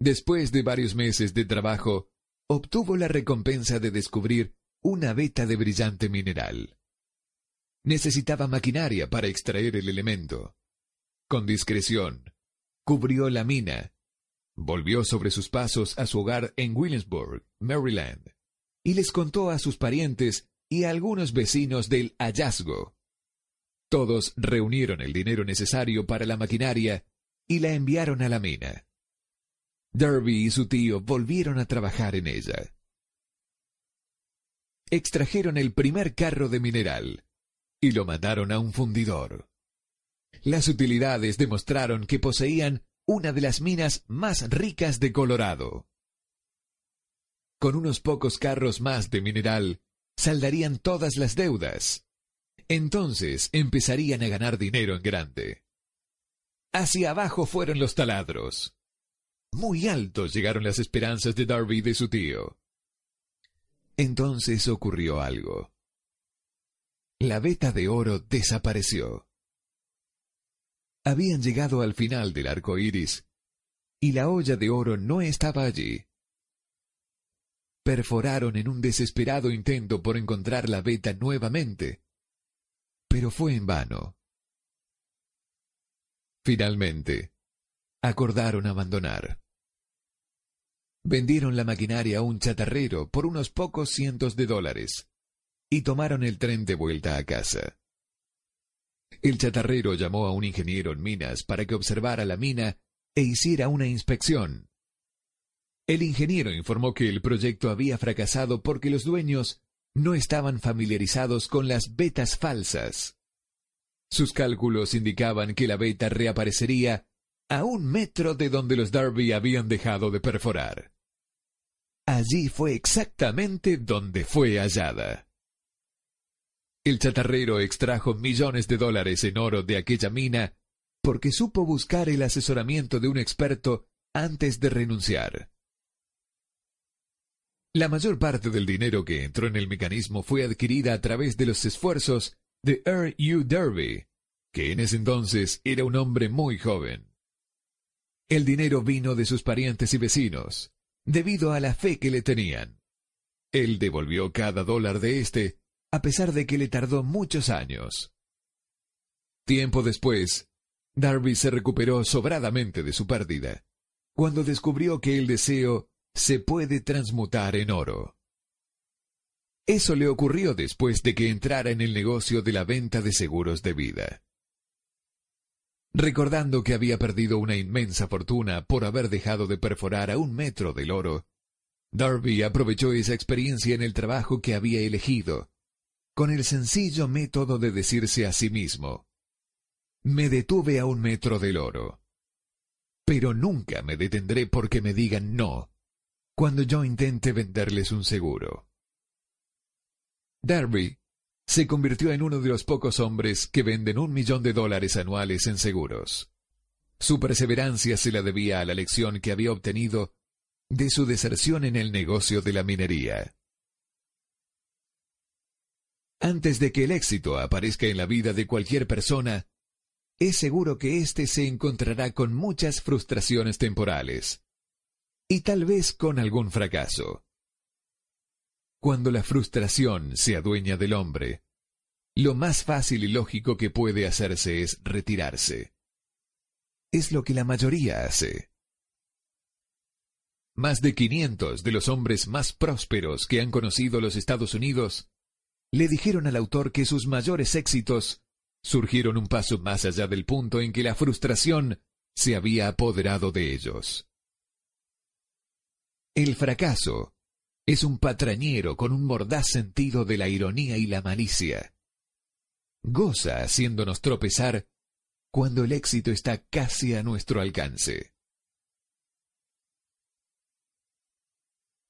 Después de varios meses de trabajo, obtuvo la recompensa de descubrir una veta de brillante mineral. Necesitaba maquinaria para extraer el elemento con discreción, cubrió la mina, volvió sobre sus pasos a su hogar en Williamsburg, Maryland, y les contó a sus parientes y a algunos vecinos del hallazgo. Todos reunieron el dinero necesario para la maquinaria y la enviaron a la mina. Derby y su tío volvieron a trabajar en ella. Extrajeron el primer carro de mineral y lo mandaron a un fundidor. Las utilidades demostraron que poseían una de las minas más ricas de Colorado. Con unos pocos carros más de mineral, saldarían todas las deudas. Entonces empezarían a ganar dinero en grande. Hacia abajo fueron los taladros. Muy altos llegaron las esperanzas de Darby y de su tío. Entonces ocurrió algo. La veta de oro desapareció. Habían llegado al final del arco iris y la olla de oro no estaba allí. Perforaron en un desesperado intento por encontrar la veta nuevamente, pero fue en vano. Finalmente, acordaron abandonar. Vendieron la maquinaria a un chatarrero por unos pocos cientos de dólares y tomaron el tren de vuelta a casa. El chatarrero llamó a un ingeniero en minas para que observara la mina e hiciera una inspección. El ingeniero informó que el proyecto había fracasado porque los dueños no estaban familiarizados con las vetas falsas. Sus cálculos indicaban que la beta reaparecería a un metro de donde los Darby habían dejado de perforar. Allí fue exactamente donde fue hallada. El chatarrero extrajo millones de dólares en oro de aquella mina porque supo buscar el asesoramiento de un experto antes de renunciar. La mayor parte del dinero que entró en el mecanismo fue adquirida a través de los esfuerzos de Earl U. Derby, que en ese entonces era un hombre muy joven. El dinero vino de sus parientes y vecinos, debido a la fe que le tenían. Él devolvió cada dólar de éste, a pesar de que le tardó muchos años. Tiempo después, Darby se recuperó sobradamente de su pérdida, cuando descubrió que el deseo se puede transmutar en oro. Eso le ocurrió después de que entrara en el negocio de la venta de seguros de vida. Recordando que había perdido una inmensa fortuna por haber dejado de perforar a un metro del oro, Darby aprovechó esa experiencia en el trabajo que había elegido, con el sencillo método de decirse a sí mismo, me detuve a un metro del oro, pero nunca me detendré porque me digan no cuando yo intente venderles un seguro. Darby se convirtió en uno de los pocos hombres que venden un millón de dólares anuales en seguros. Su perseverancia se la debía a la lección que había obtenido de su deserción en el negocio de la minería. Antes de que el éxito aparezca en la vida de cualquier persona, es seguro que éste se encontrará con muchas frustraciones temporales y tal vez con algún fracaso. Cuando la frustración se adueña del hombre, lo más fácil y lógico que puede hacerse es retirarse. Es lo que la mayoría hace. Más de 500 de los hombres más prósperos que han conocido los Estados Unidos le dijeron al autor que sus mayores éxitos surgieron un paso más allá del punto en que la frustración se había apoderado de ellos. El fracaso es un patrañero con un mordaz sentido de la ironía y la malicia. Goza haciéndonos tropezar cuando el éxito está casi a nuestro alcance.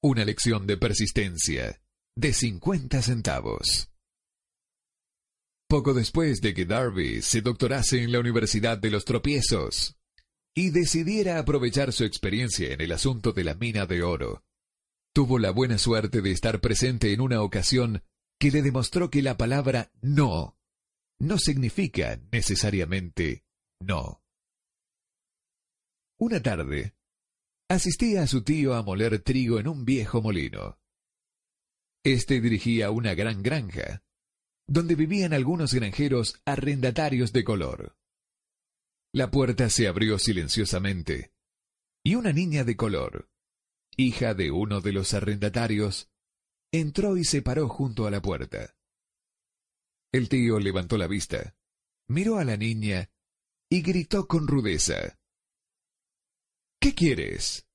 Una lección de persistencia de 50 centavos. Poco después de que Darby se doctorase en la Universidad de los Tropiezos y decidiera aprovechar su experiencia en el asunto de la mina de oro, tuvo la buena suerte de estar presente en una ocasión que le demostró que la palabra no no significa necesariamente no. Una tarde, asistía a su tío a moler trigo en un viejo molino. Este dirigía una gran granja, donde vivían algunos granjeros arrendatarios de color. La puerta se abrió silenciosamente, y una niña de color, hija de uno de los arrendatarios, entró y se paró junto a la puerta. El tío levantó la vista, miró a la niña y gritó con rudeza. ¿Qué quieres?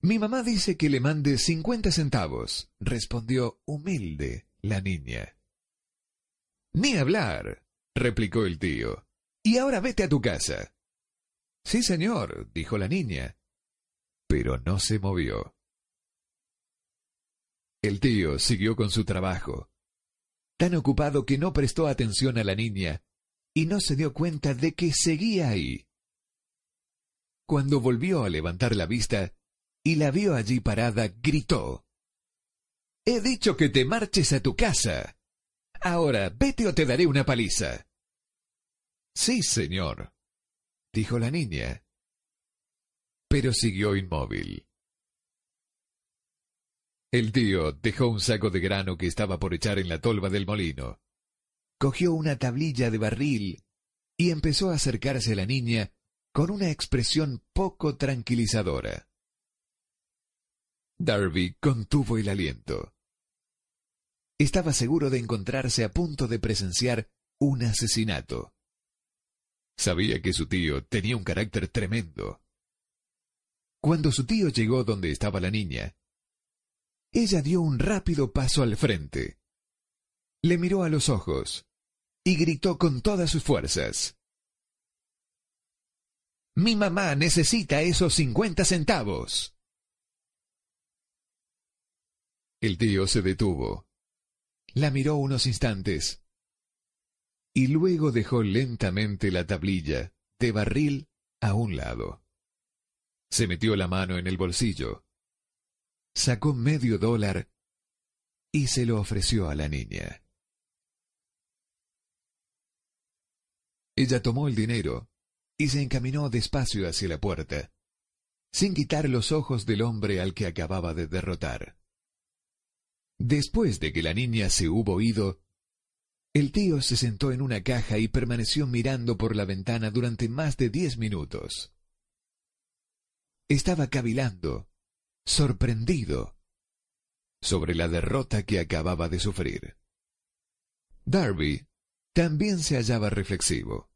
Mi mamá dice que le mande cincuenta centavos, respondió humilde la niña. Ni hablar, replicó el tío. Y ahora vete a tu casa. Sí, señor, dijo la niña. Pero no se movió. El tío siguió con su trabajo, tan ocupado que no prestó atención a la niña y no se dio cuenta de que seguía ahí. Cuando volvió a levantar la vista y la vio allí parada, gritó. He dicho que te marches a tu casa. Ahora, vete o te daré una paliza. Sí, señor, dijo la niña. Pero siguió inmóvil. El tío dejó un saco de grano que estaba por echar en la tolva del molino. Cogió una tablilla de barril y empezó a acercarse a la niña con una expresión poco tranquilizadora. Darby contuvo el aliento. Estaba seguro de encontrarse a punto de presenciar un asesinato. Sabía que su tío tenía un carácter tremendo. Cuando su tío llegó donde estaba la niña, ella dio un rápido paso al frente. Le miró a los ojos y gritó con todas sus fuerzas. Mi mamá necesita esos cincuenta centavos. El tío se detuvo. La miró unos instantes y luego dejó lentamente la tablilla de barril a un lado. Se metió la mano en el bolsillo sacó medio dólar y se lo ofreció a la niña. Ella tomó el dinero y se encaminó despacio hacia la puerta, sin quitar los ojos del hombre al que acababa de derrotar. Después de que la niña se hubo ido, el tío se sentó en una caja y permaneció mirando por la ventana durante más de diez minutos. Estaba cavilando sorprendido sobre la derrota que acababa de sufrir. Darby también se hallaba reflexivo.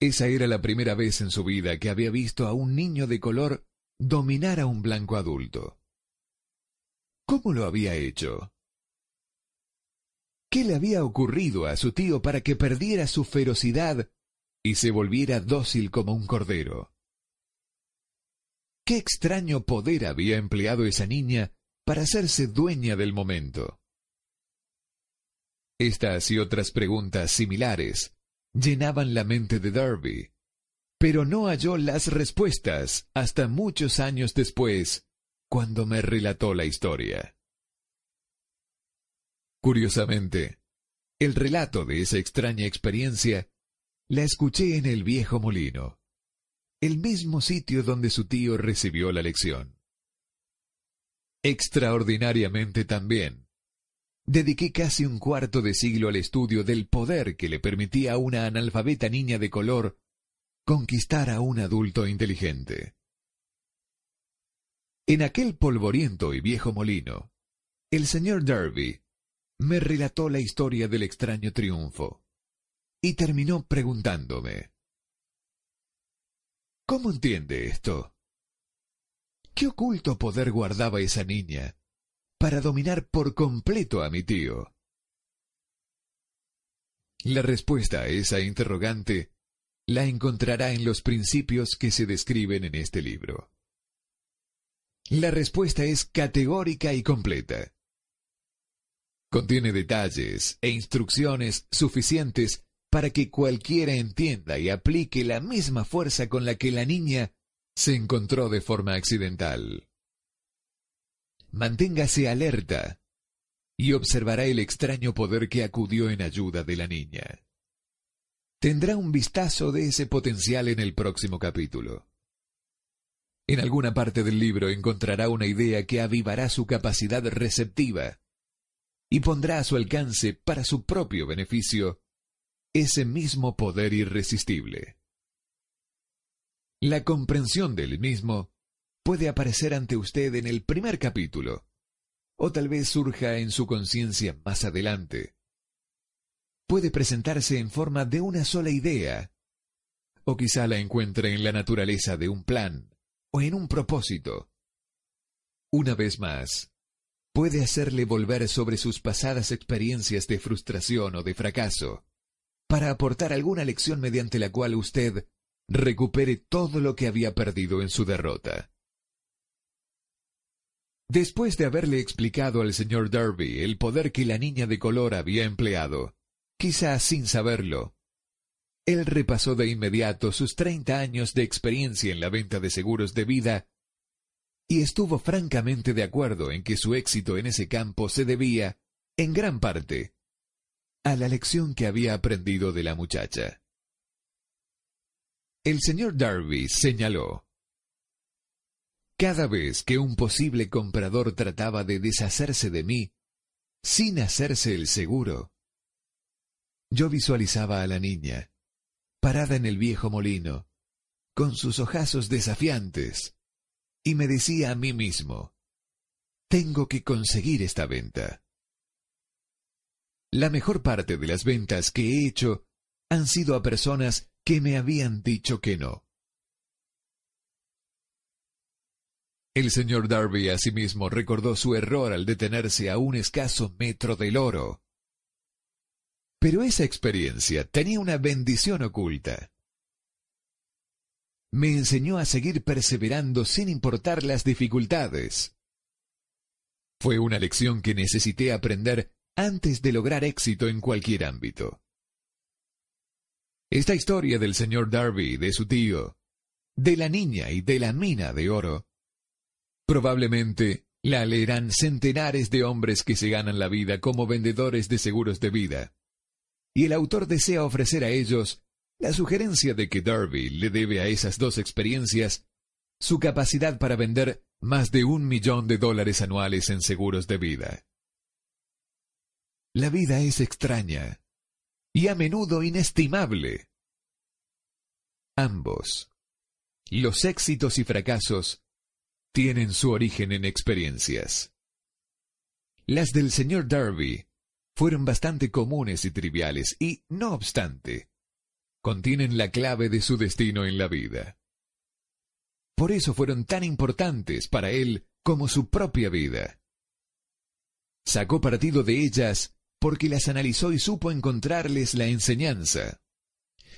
Esa era la primera vez en su vida que había visto a un niño de color dominar a un blanco adulto. ¿Cómo lo había hecho? ¿Qué le había ocurrido a su tío para que perdiera su ferocidad y se volviera dócil como un cordero? ¿Qué extraño poder había empleado esa niña para hacerse dueña del momento? Estas y otras preguntas similares llenaban la mente de Darby, pero no halló las respuestas hasta muchos años después, cuando me relató la historia. Curiosamente, el relato de esa extraña experiencia la escuché en el viejo molino el mismo sitio donde su tío recibió la lección. Extraordinariamente también, dediqué casi un cuarto de siglo al estudio del poder que le permitía a una analfabeta niña de color conquistar a un adulto inteligente. En aquel polvoriento y viejo molino, el señor Derby me relató la historia del extraño triunfo y terminó preguntándome ¿Cómo entiende esto? ¿Qué oculto poder guardaba esa niña para dominar por completo a mi tío? La respuesta a esa interrogante la encontrará en los principios que se describen en este libro. La respuesta es categórica y completa. Contiene detalles e instrucciones suficientes para que cualquiera entienda y aplique la misma fuerza con la que la niña se encontró de forma accidental. Manténgase alerta y observará el extraño poder que acudió en ayuda de la niña. Tendrá un vistazo de ese potencial en el próximo capítulo. En alguna parte del libro encontrará una idea que avivará su capacidad receptiva y pondrá a su alcance para su propio beneficio ese mismo poder irresistible. La comprensión del mismo puede aparecer ante usted en el primer capítulo, o tal vez surja en su conciencia más adelante. Puede presentarse en forma de una sola idea, o quizá la encuentre en la naturaleza de un plan o en un propósito. Una vez más, puede hacerle volver sobre sus pasadas experiencias de frustración o de fracaso, para aportar alguna lección mediante la cual usted recupere todo lo que había perdido en su derrota. Después de haberle explicado al señor Derby el poder que la niña de color había empleado, quizás sin saberlo, él repasó de inmediato sus treinta años de experiencia en la venta de seguros de vida y estuvo francamente de acuerdo en que su éxito en ese campo se debía, en gran parte, a la lección que había aprendido de la muchacha. El señor Darby señaló, Cada vez que un posible comprador trataba de deshacerse de mí, sin hacerse el seguro, yo visualizaba a la niña, parada en el viejo molino, con sus ojazos desafiantes, y me decía a mí mismo, tengo que conseguir esta venta. La mejor parte de las ventas que he hecho han sido a personas que me habían dicho que no. El señor Darby asimismo recordó su error al detenerse a un escaso metro del oro. Pero esa experiencia tenía una bendición oculta. Me enseñó a seguir perseverando sin importar las dificultades. Fue una lección que necesité aprender antes de lograr éxito en cualquier ámbito. Esta historia del señor Darby, de su tío, de la niña y de la mina de oro, probablemente la leerán centenares de hombres que se ganan la vida como vendedores de seguros de vida. Y el autor desea ofrecer a ellos la sugerencia de que Darby le debe a esas dos experiencias su capacidad para vender más de un millón de dólares anuales en seguros de vida. La vida es extraña y a menudo inestimable. Ambos, los éxitos y fracasos, tienen su origen en experiencias. Las del señor Darby fueron bastante comunes y triviales y, no obstante, contienen la clave de su destino en la vida. Por eso fueron tan importantes para él como su propia vida. Sacó partido de ellas porque las analizó y supo encontrarles la enseñanza.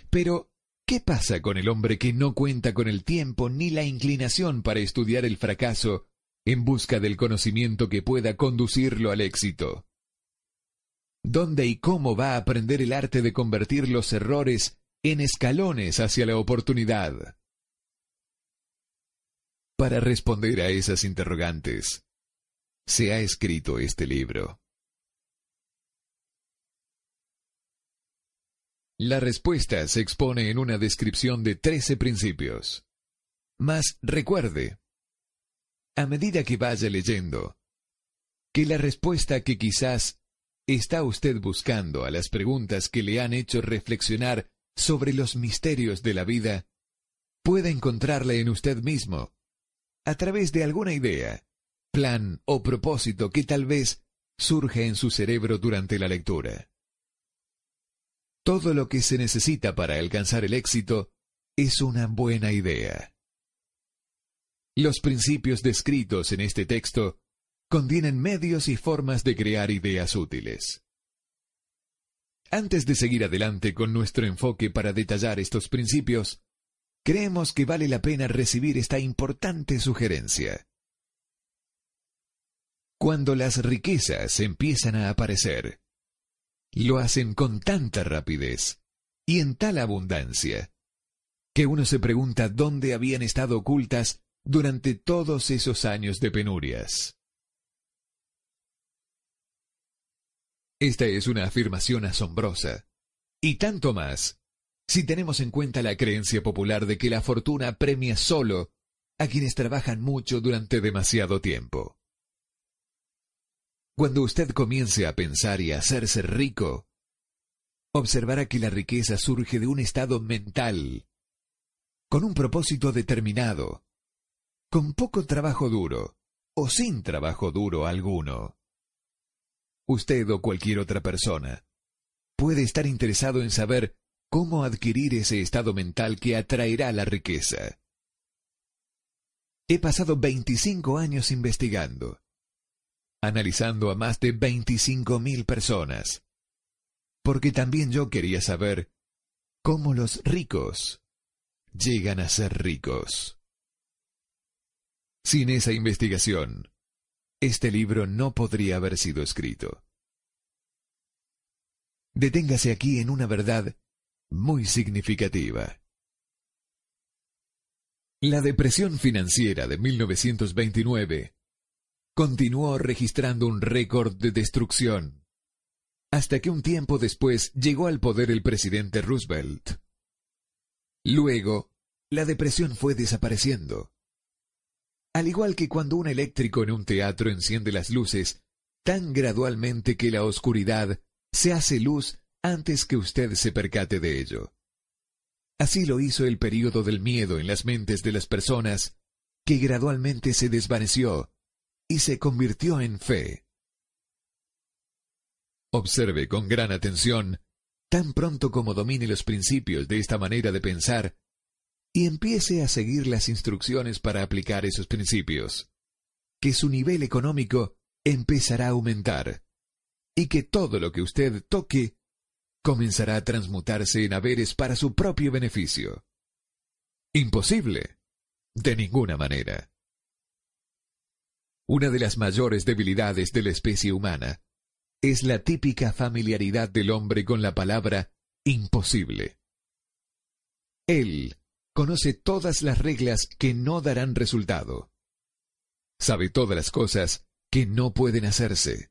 Pero, ¿qué pasa con el hombre que no cuenta con el tiempo ni la inclinación para estudiar el fracaso en busca del conocimiento que pueda conducirlo al éxito? ¿Dónde y cómo va a aprender el arte de convertir los errores en escalones hacia la oportunidad? Para responder a esas interrogantes, se ha escrito este libro. La respuesta se expone en una descripción de trece principios. Mas recuerde, a medida que vaya leyendo, que la respuesta que quizás está usted buscando a las preguntas que le han hecho reflexionar sobre los misterios de la vida, pueda encontrarla en usted mismo, a través de alguna idea, plan o propósito que tal vez surge en su cerebro durante la lectura. Todo lo que se necesita para alcanzar el éxito es una buena idea. Los principios descritos en este texto contienen medios y formas de crear ideas útiles. Antes de seguir adelante con nuestro enfoque para detallar estos principios, creemos que vale la pena recibir esta importante sugerencia. Cuando las riquezas empiezan a aparecer, lo hacen con tanta rapidez y en tal abundancia, que uno se pregunta dónde habían estado ocultas durante todos esos años de penurias. Esta es una afirmación asombrosa, y tanto más si tenemos en cuenta la creencia popular de que la fortuna premia solo a quienes trabajan mucho durante demasiado tiempo. Cuando usted comience a pensar y a hacerse rico, observará que la riqueza surge de un estado mental, con un propósito determinado, con poco trabajo duro o sin trabajo duro alguno. Usted o cualquier otra persona puede estar interesado en saber cómo adquirir ese estado mental que atraerá la riqueza. He pasado 25 años investigando, analizando a más de 25.000 personas, porque también yo quería saber cómo los ricos llegan a ser ricos. Sin esa investigación, este libro no podría haber sido escrito. Deténgase aquí en una verdad muy significativa. La depresión financiera de 1929 continuó registrando un récord de destrucción, hasta que un tiempo después llegó al poder el presidente Roosevelt. Luego, la depresión fue desapareciendo. Al igual que cuando un eléctrico en un teatro enciende las luces tan gradualmente que la oscuridad se hace luz antes que usted se percate de ello. Así lo hizo el período del miedo en las mentes de las personas, que gradualmente se desvaneció y se convirtió en fe. Observe con gran atención, tan pronto como domine los principios de esta manera de pensar, y empiece a seguir las instrucciones para aplicar esos principios, que su nivel económico empezará a aumentar, y que todo lo que usted toque comenzará a transmutarse en haberes para su propio beneficio. Imposible. De ninguna manera. Una de las mayores debilidades de la especie humana es la típica familiaridad del hombre con la palabra imposible. Él conoce todas las reglas que no darán resultado. Sabe todas las cosas que no pueden hacerse.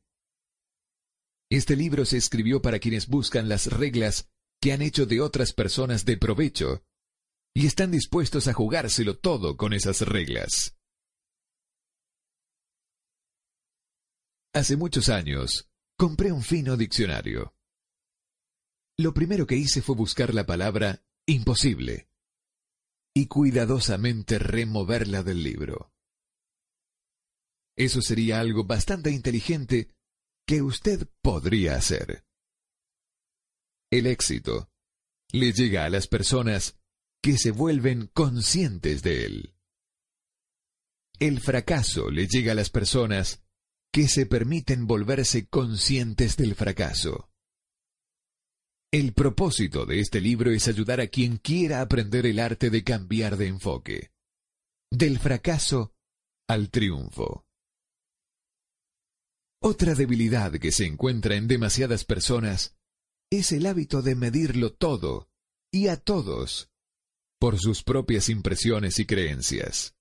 Este libro se escribió para quienes buscan las reglas que han hecho de otras personas de provecho y están dispuestos a jugárselo todo con esas reglas. Hace muchos años, compré un fino diccionario. Lo primero que hice fue buscar la palabra imposible y cuidadosamente removerla del libro. Eso sería algo bastante inteligente que usted podría hacer. El éxito le llega a las personas que se vuelven conscientes de él. El fracaso le llega a las personas que se permiten volverse conscientes del fracaso. El propósito de este libro es ayudar a quien quiera aprender el arte de cambiar de enfoque, del fracaso al triunfo. Otra debilidad que se encuentra en demasiadas personas es el hábito de medirlo todo y a todos por sus propias impresiones y creencias.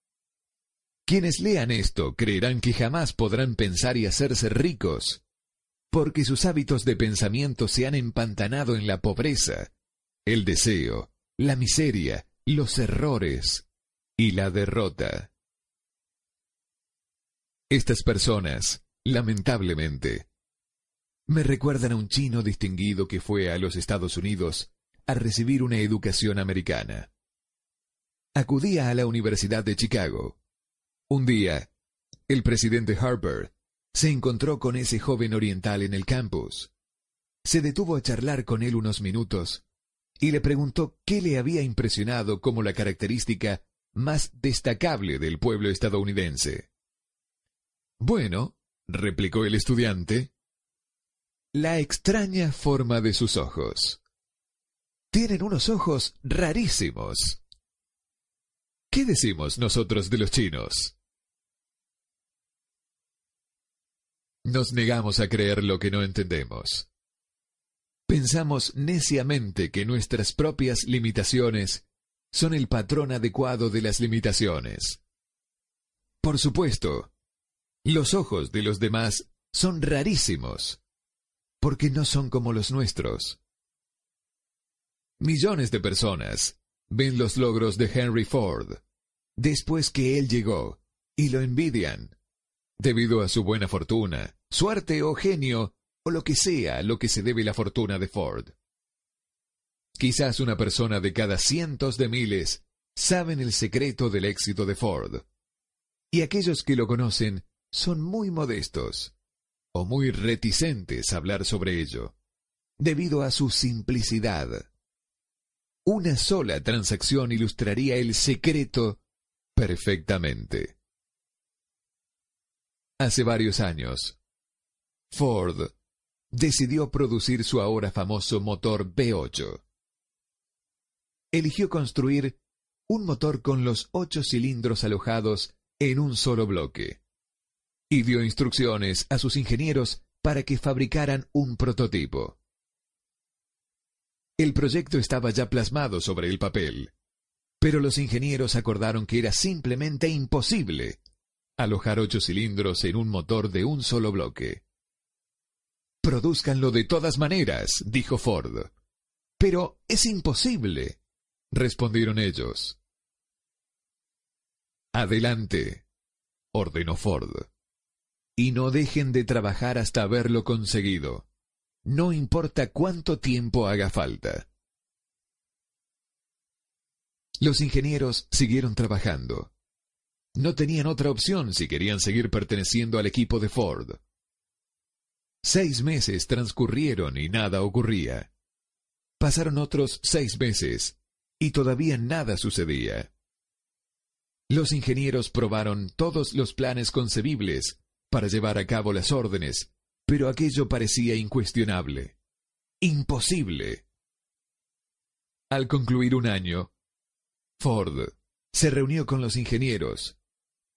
Quienes lean esto creerán que jamás podrán pensar y hacerse ricos, porque sus hábitos de pensamiento se han empantanado en la pobreza, el deseo, la miseria, los errores y la derrota. Estas personas Lamentablemente, me recuerdan a un chino distinguido que fue a los Estados Unidos a recibir una educación americana. Acudía a la Universidad de Chicago. Un día, el presidente Harper se encontró con ese joven oriental en el campus. Se detuvo a charlar con él unos minutos y le preguntó qué le había impresionado como la característica más destacable del pueblo estadounidense. Bueno, replicó el estudiante, la extraña forma de sus ojos. Tienen unos ojos rarísimos. ¿Qué decimos nosotros de los chinos? Nos negamos a creer lo que no entendemos. Pensamos neciamente que nuestras propias limitaciones son el patrón adecuado de las limitaciones. Por supuesto, los ojos de los demás son rarísimos, porque no son como los nuestros. Millones de personas ven los logros de Henry Ford después que él llegó y lo envidian, debido a su buena fortuna, suerte o genio, o lo que sea lo que se debe la fortuna de Ford. Quizás una persona de cada cientos de miles saben el secreto del éxito de Ford. Y aquellos que lo conocen son muy modestos o muy reticentes a hablar sobre ello, debido a su simplicidad. Una sola transacción ilustraría el secreto perfectamente. Hace varios años, Ford decidió producir su ahora famoso motor V8. Eligió construir un motor con los ocho cilindros alojados en un solo bloque y dio instrucciones a sus ingenieros para que fabricaran un prototipo. El proyecto estaba ya plasmado sobre el papel, pero los ingenieros acordaron que era simplemente imposible alojar ocho cilindros en un motor de un solo bloque. Produzcanlo de todas maneras, dijo Ford. Pero es imposible, respondieron ellos. Adelante, ordenó Ford. Y no dejen de trabajar hasta haberlo conseguido. No importa cuánto tiempo haga falta. Los ingenieros siguieron trabajando. No tenían otra opción si querían seguir perteneciendo al equipo de Ford. Seis meses transcurrieron y nada ocurría. Pasaron otros seis meses y todavía nada sucedía. Los ingenieros probaron todos los planes concebibles para llevar a cabo las órdenes, pero aquello parecía incuestionable. Imposible. Al concluir un año, Ford se reunió con los ingenieros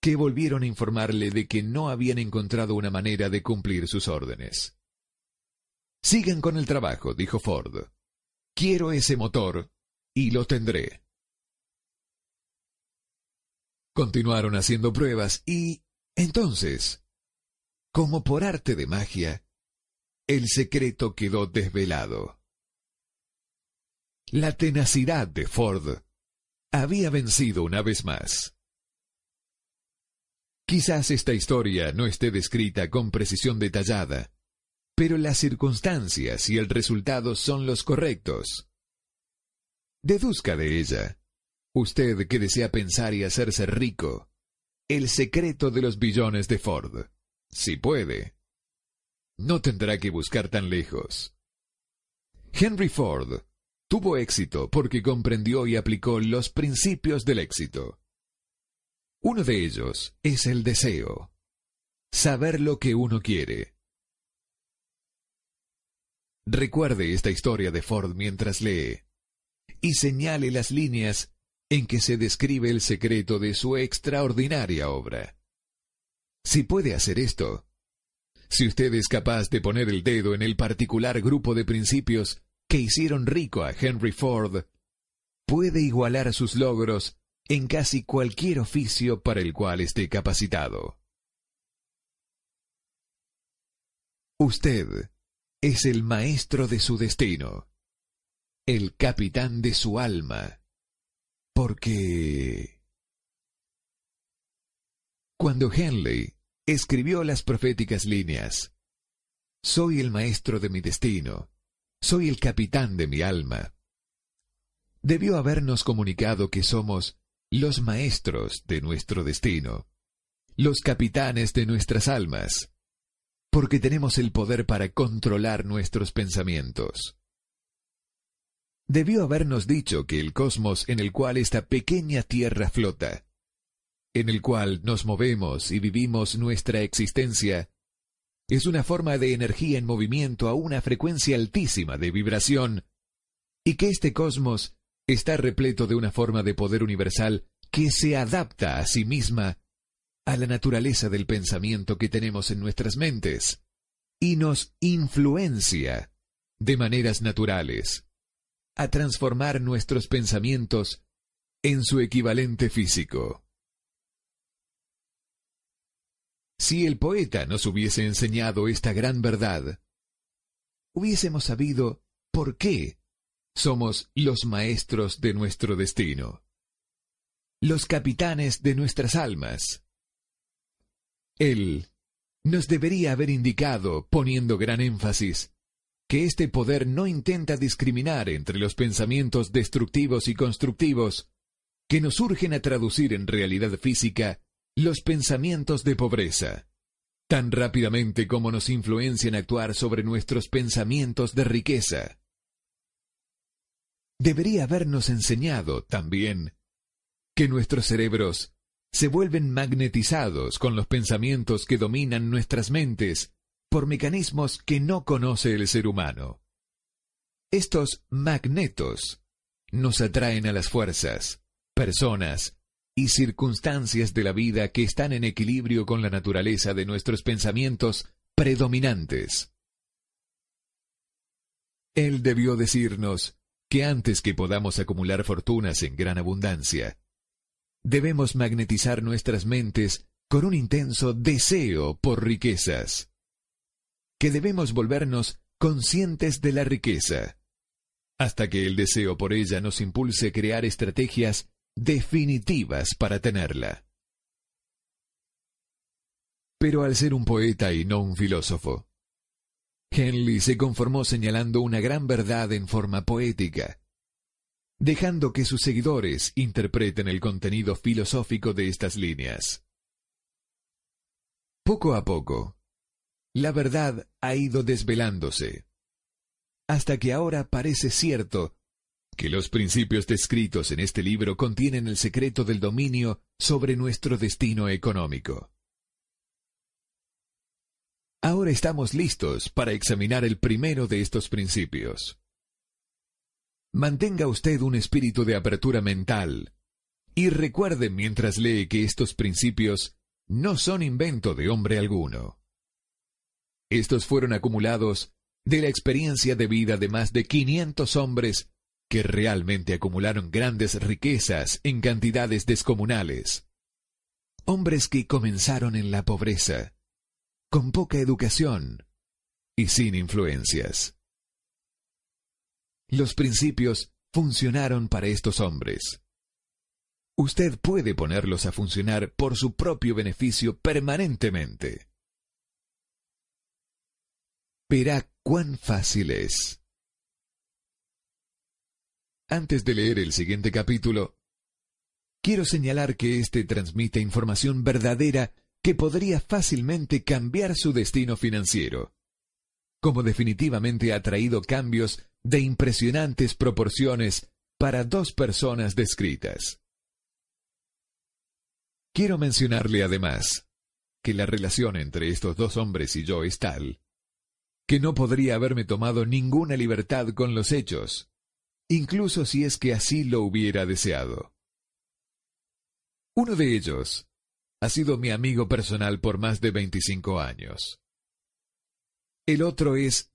que volvieron a informarle de que no habían encontrado una manera de cumplir sus órdenes. Sigan con el trabajo, dijo Ford. Quiero ese motor y lo tendré. Continuaron haciendo pruebas y, entonces, como por arte de magia, el secreto quedó desvelado. La tenacidad de Ford había vencido una vez más. Quizás esta historia no esté descrita con precisión detallada, pero las circunstancias y el resultado son los correctos. Deduzca de ella, usted que desea pensar y hacerse rico, el secreto de los billones de Ford, si puede. No tendrá que buscar tan lejos. Henry Ford tuvo éxito porque comprendió y aplicó los principios del éxito. Uno de ellos es el deseo. Saber lo que uno quiere. Recuerde esta historia de Ford mientras lee y señale las líneas en que se describe el secreto de su extraordinaria obra. Si puede hacer esto, si usted es capaz de poner el dedo en el particular grupo de principios que hicieron rico a Henry Ford, puede igualar sus logros en casi cualquier oficio para el cual esté capacitado. Usted es el maestro de su destino, el capitán de su alma, porque... Cuando Henley escribió las proféticas líneas, Soy el maestro de mi destino, soy el capitán de mi alma, debió habernos comunicado que somos los maestros de nuestro destino, los capitanes de nuestras almas, porque tenemos el poder para controlar nuestros pensamientos. Debió habernos dicho que el cosmos en el cual esta pequeña Tierra flota, en el cual nos movemos y vivimos nuestra existencia, es una forma de energía en movimiento a una frecuencia altísima de vibración, y que este cosmos está repleto de una forma de poder universal que se adapta a sí misma a la naturaleza del pensamiento que tenemos en nuestras mentes y nos influencia de maneras naturales a transformar nuestros pensamientos en su equivalente físico. Si el poeta nos hubiese enseñado esta gran verdad, hubiésemos sabido por qué somos los maestros de nuestro destino, los capitanes de nuestras almas. Él nos debería haber indicado, poniendo gran énfasis, que este poder no intenta discriminar entre los pensamientos destructivos y constructivos que nos urgen a traducir en realidad física los pensamientos de pobreza, tan rápidamente como nos influencian a actuar sobre nuestros pensamientos de riqueza. Debería habernos enseñado también que nuestros cerebros se vuelven magnetizados con los pensamientos que dominan nuestras mentes por mecanismos que no conoce el ser humano. Estos magnetos nos atraen a las fuerzas, personas y circunstancias de la vida que están en equilibrio con la naturaleza de nuestros pensamientos predominantes. Él debió decirnos que antes que podamos acumular fortunas en gran abundancia, debemos magnetizar nuestras mentes con un intenso deseo por riquezas, que debemos volvernos conscientes de la riqueza, hasta que el deseo por ella nos impulse a crear estrategias definitivas para tenerla. Pero al ser un poeta y no un filósofo, Henley se conformó señalando una gran verdad en forma poética, dejando que sus seguidores interpreten el contenido filosófico de estas líneas. Poco a poco, la verdad ha ido desvelándose, hasta que ahora parece cierto que los principios descritos en este libro contienen el secreto del dominio sobre nuestro destino económico. Ahora estamos listos para examinar el primero de estos principios. Mantenga usted un espíritu de apertura mental y recuerde mientras lee que estos principios no son invento de hombre alguno. Estos fueron acumulados de la experiencia de vida de más de 500 hombres que realmente acumularon grandes riquezas en cantidades descomunales. Hombres que comenzaron en la pobreza, con poca educación y sin influencias. Los principios funcionaron para estos hombres. Usted puede ponerlos a funcionar por su propio beneficio permanentemente. Verá cuán fácil es. Antes de leer el siguiente capítulo, quiero señalar que éste transmite información verdadera que podría fácilmente cambiar su destino financiero, como definitivamente ha traído cambios de impresionantes proporciones para dos personas descritas. Quiero mencionarle además que la relación entre estos dos hombres y yo es tal que no podría haberme tomado ninguna libertad con los hechos, incluso si es que así lo hubiera deseado. Uno de ellos ha sido mi amigo personal por más de 25 años. El otro es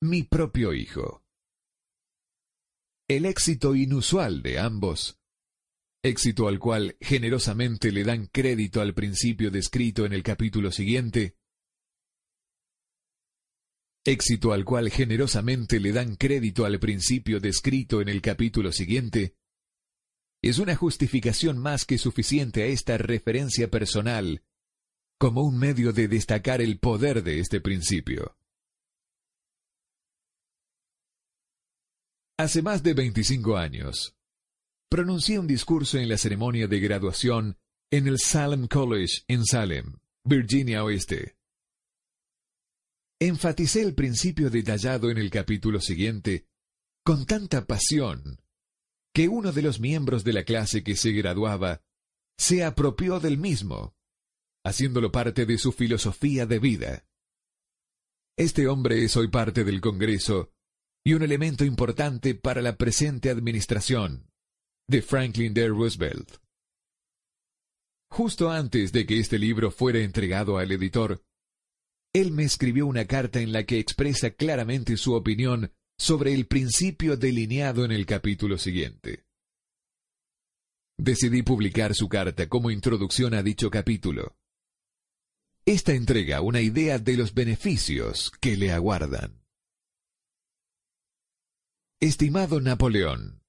mi propio hijo. El éxito inusual de ambos, éxito al cual generosamente le dan crédito al principio descrito en el capítulo siguiente, éxito al cual generosamente le dan crédito al principio descrito en el capítulo siguiente, es una justificación más que suficiente a esta referencia personal como un medio de destacar el poder de este principio. Hace más de 25 años, pronuncié un discurso en la ceremonia de graduación en el Salem College en Salem, Virginia Oeste. Enfaticé el principio detallado en el capítulo siguiente con tanta pasión que uno de los miembros de la clase que se graduaba se apropió del mismo, haciéndolo parte de su filosofía de vida. Este hombre es hoy parte del Congreso y un elemento importante para la presente administración de Franklin D. Roosevelt. Justo antes de que este libro fuera entregado al editor, él me escribió una carta en la que expresa claramente su opinión sobre el principio delineado en el capítulo siguiente. Decidí publicar su carta como introducción a dicho capítulo. Esta entrega una idea de los beneficios que le aguardan. Estimado Napoleón,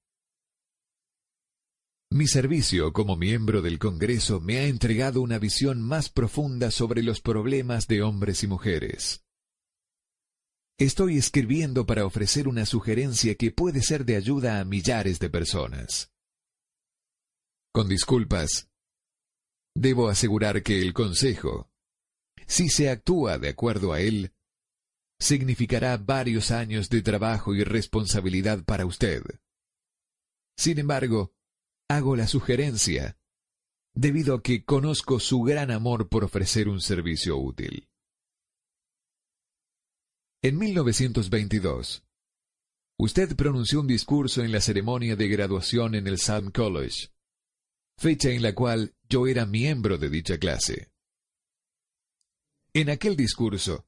mi servicio como miembro del Congreso me ha entregado una visión más profunda sobre los problemas de hombres y mujeres. Estoy escribiendo para ofrecer una sugerencia que puede ser de ayuda a millares de personas. Con disculpas, debo asegurar que el consejo, si se actúa de acuerdo a él, significará varios años de trabajo y responsabilidad para usted. Sin embargo, hago la sugerencia debido a que conozco su gran amor por ofrecer un servicio útil. En 1922, usted pronunció un discurso en la ceremonia de graduación en el Salm College, fecha en la cual yo era miembro de dicha clase. En aquel discurso,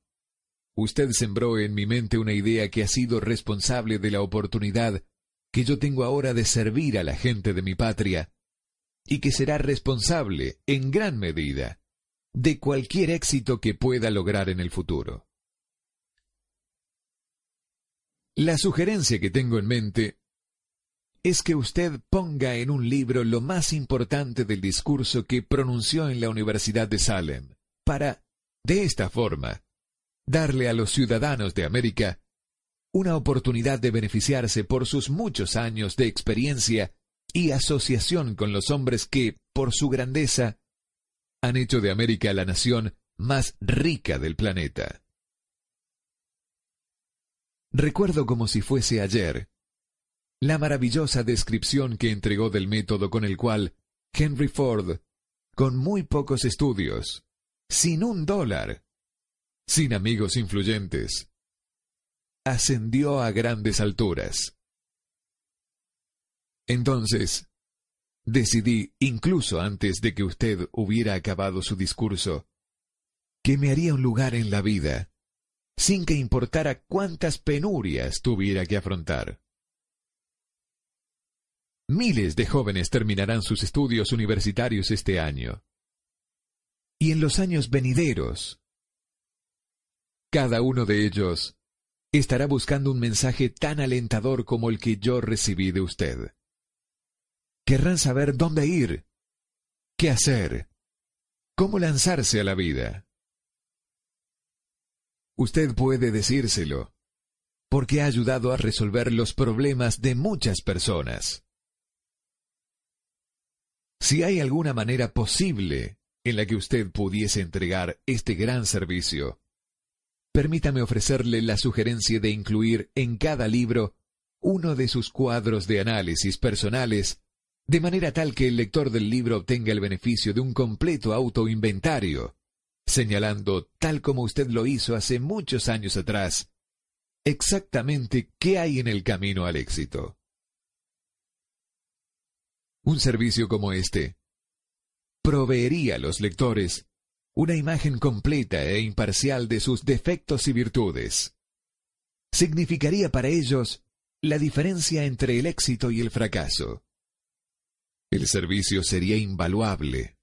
usted sembró en mi mente una idea que ha sido responsable de la oportunidad que yo tengo ahora de servir a la gente de mi patria y que será responsable, en gran medida, de cualquier éxito que pueda lograr en el futuro. La sugerencia que tengo en mente es que usted ponga en un libro lo más importante del discurso que pronunció en la Universidad de Salem, para, de esta forma, darle a los ciudadanos de América una oportunidad de beneficiarse por sus muchos años de experiencia y asociación con los hombres que, por su grandeza, han hecho de América la nación más rica del planeta. Recuerdo como si fuese ayer la maravillosa descripción que entregó del método con el cual Henry Ford, con muy pocos estudios, sin un dólar, sin amigos influyentes, ascendió a grandes alturas. Entonces, decidí, incluso antes de que usted hubiera acabado su discurso, que me haría un lugar en la vida sin que importara cuántas penurias tuviera que afrontar. Miles de jóvenes terminarán sus estudios universitarios este año. Y en los años venideros, cada uno de ellos estará buscando un mensaje tan alentador como el que yo recibí de usted. Querrán saber dónde ir, qué hacer, cómo lanzarse a la vida. Usted puede decírselo, porque ha ayudado a resolver los problemas de muchas personas. Si hay alguna manera posible en la que usted pudiese entregar este gran servicio, permítame ofrecerle la sugerencia de incluir en cada libro uno de sus cuadros de análisis personales, de manera tal que el lector del libro obtenga el beneficio de un completo autoinventario señalando, tal como usted lo hizo hace muchos años atrás, exactamente qué hay en el camino al éxito. Un servicio como este proveería a los lectores una imagen completa e imparcial de sus defectos y virtudes. Significaría para ellos la diferencia entre el éxito y el fracaso. El servicio sería invaluable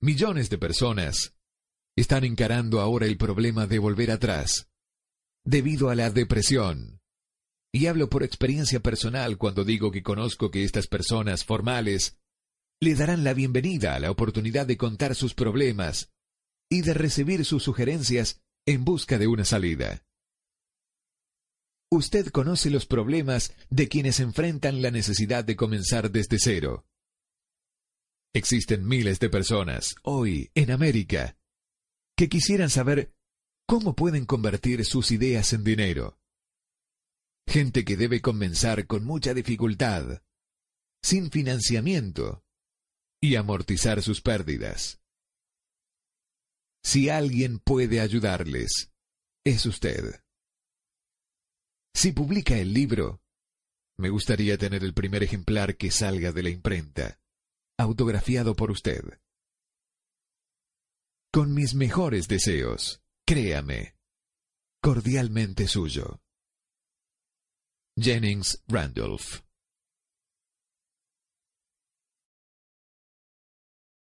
Millones de personas están encarando ahora el problema de volver atrás, debido a la depresión. Y hablo por experiencia personal cuando digo que conozco que estas personas formales le darán la bienvenida a la oportunidad de contar sus problemas y de recibir sus sugerencias en busca de una salida. Usted conoce los problemas de quienes enfrentan la necesidad de comenzar desde cero. Existen miles de personas hoy en América que quisieran saber cómo pueden convertir sus ideas en dinero. Gente que debe comenzar con mucha dificultad, sin financiamiento y amortizar sus pérdidas. Si alguien puede ayudarles, es usted. Si publica el libro, me gustaría tener el primer ejemplar que salga de la imprenta autografiado por usted. Con mis mejores deseos, créame. Cordialmente suyo. Jennings Randolph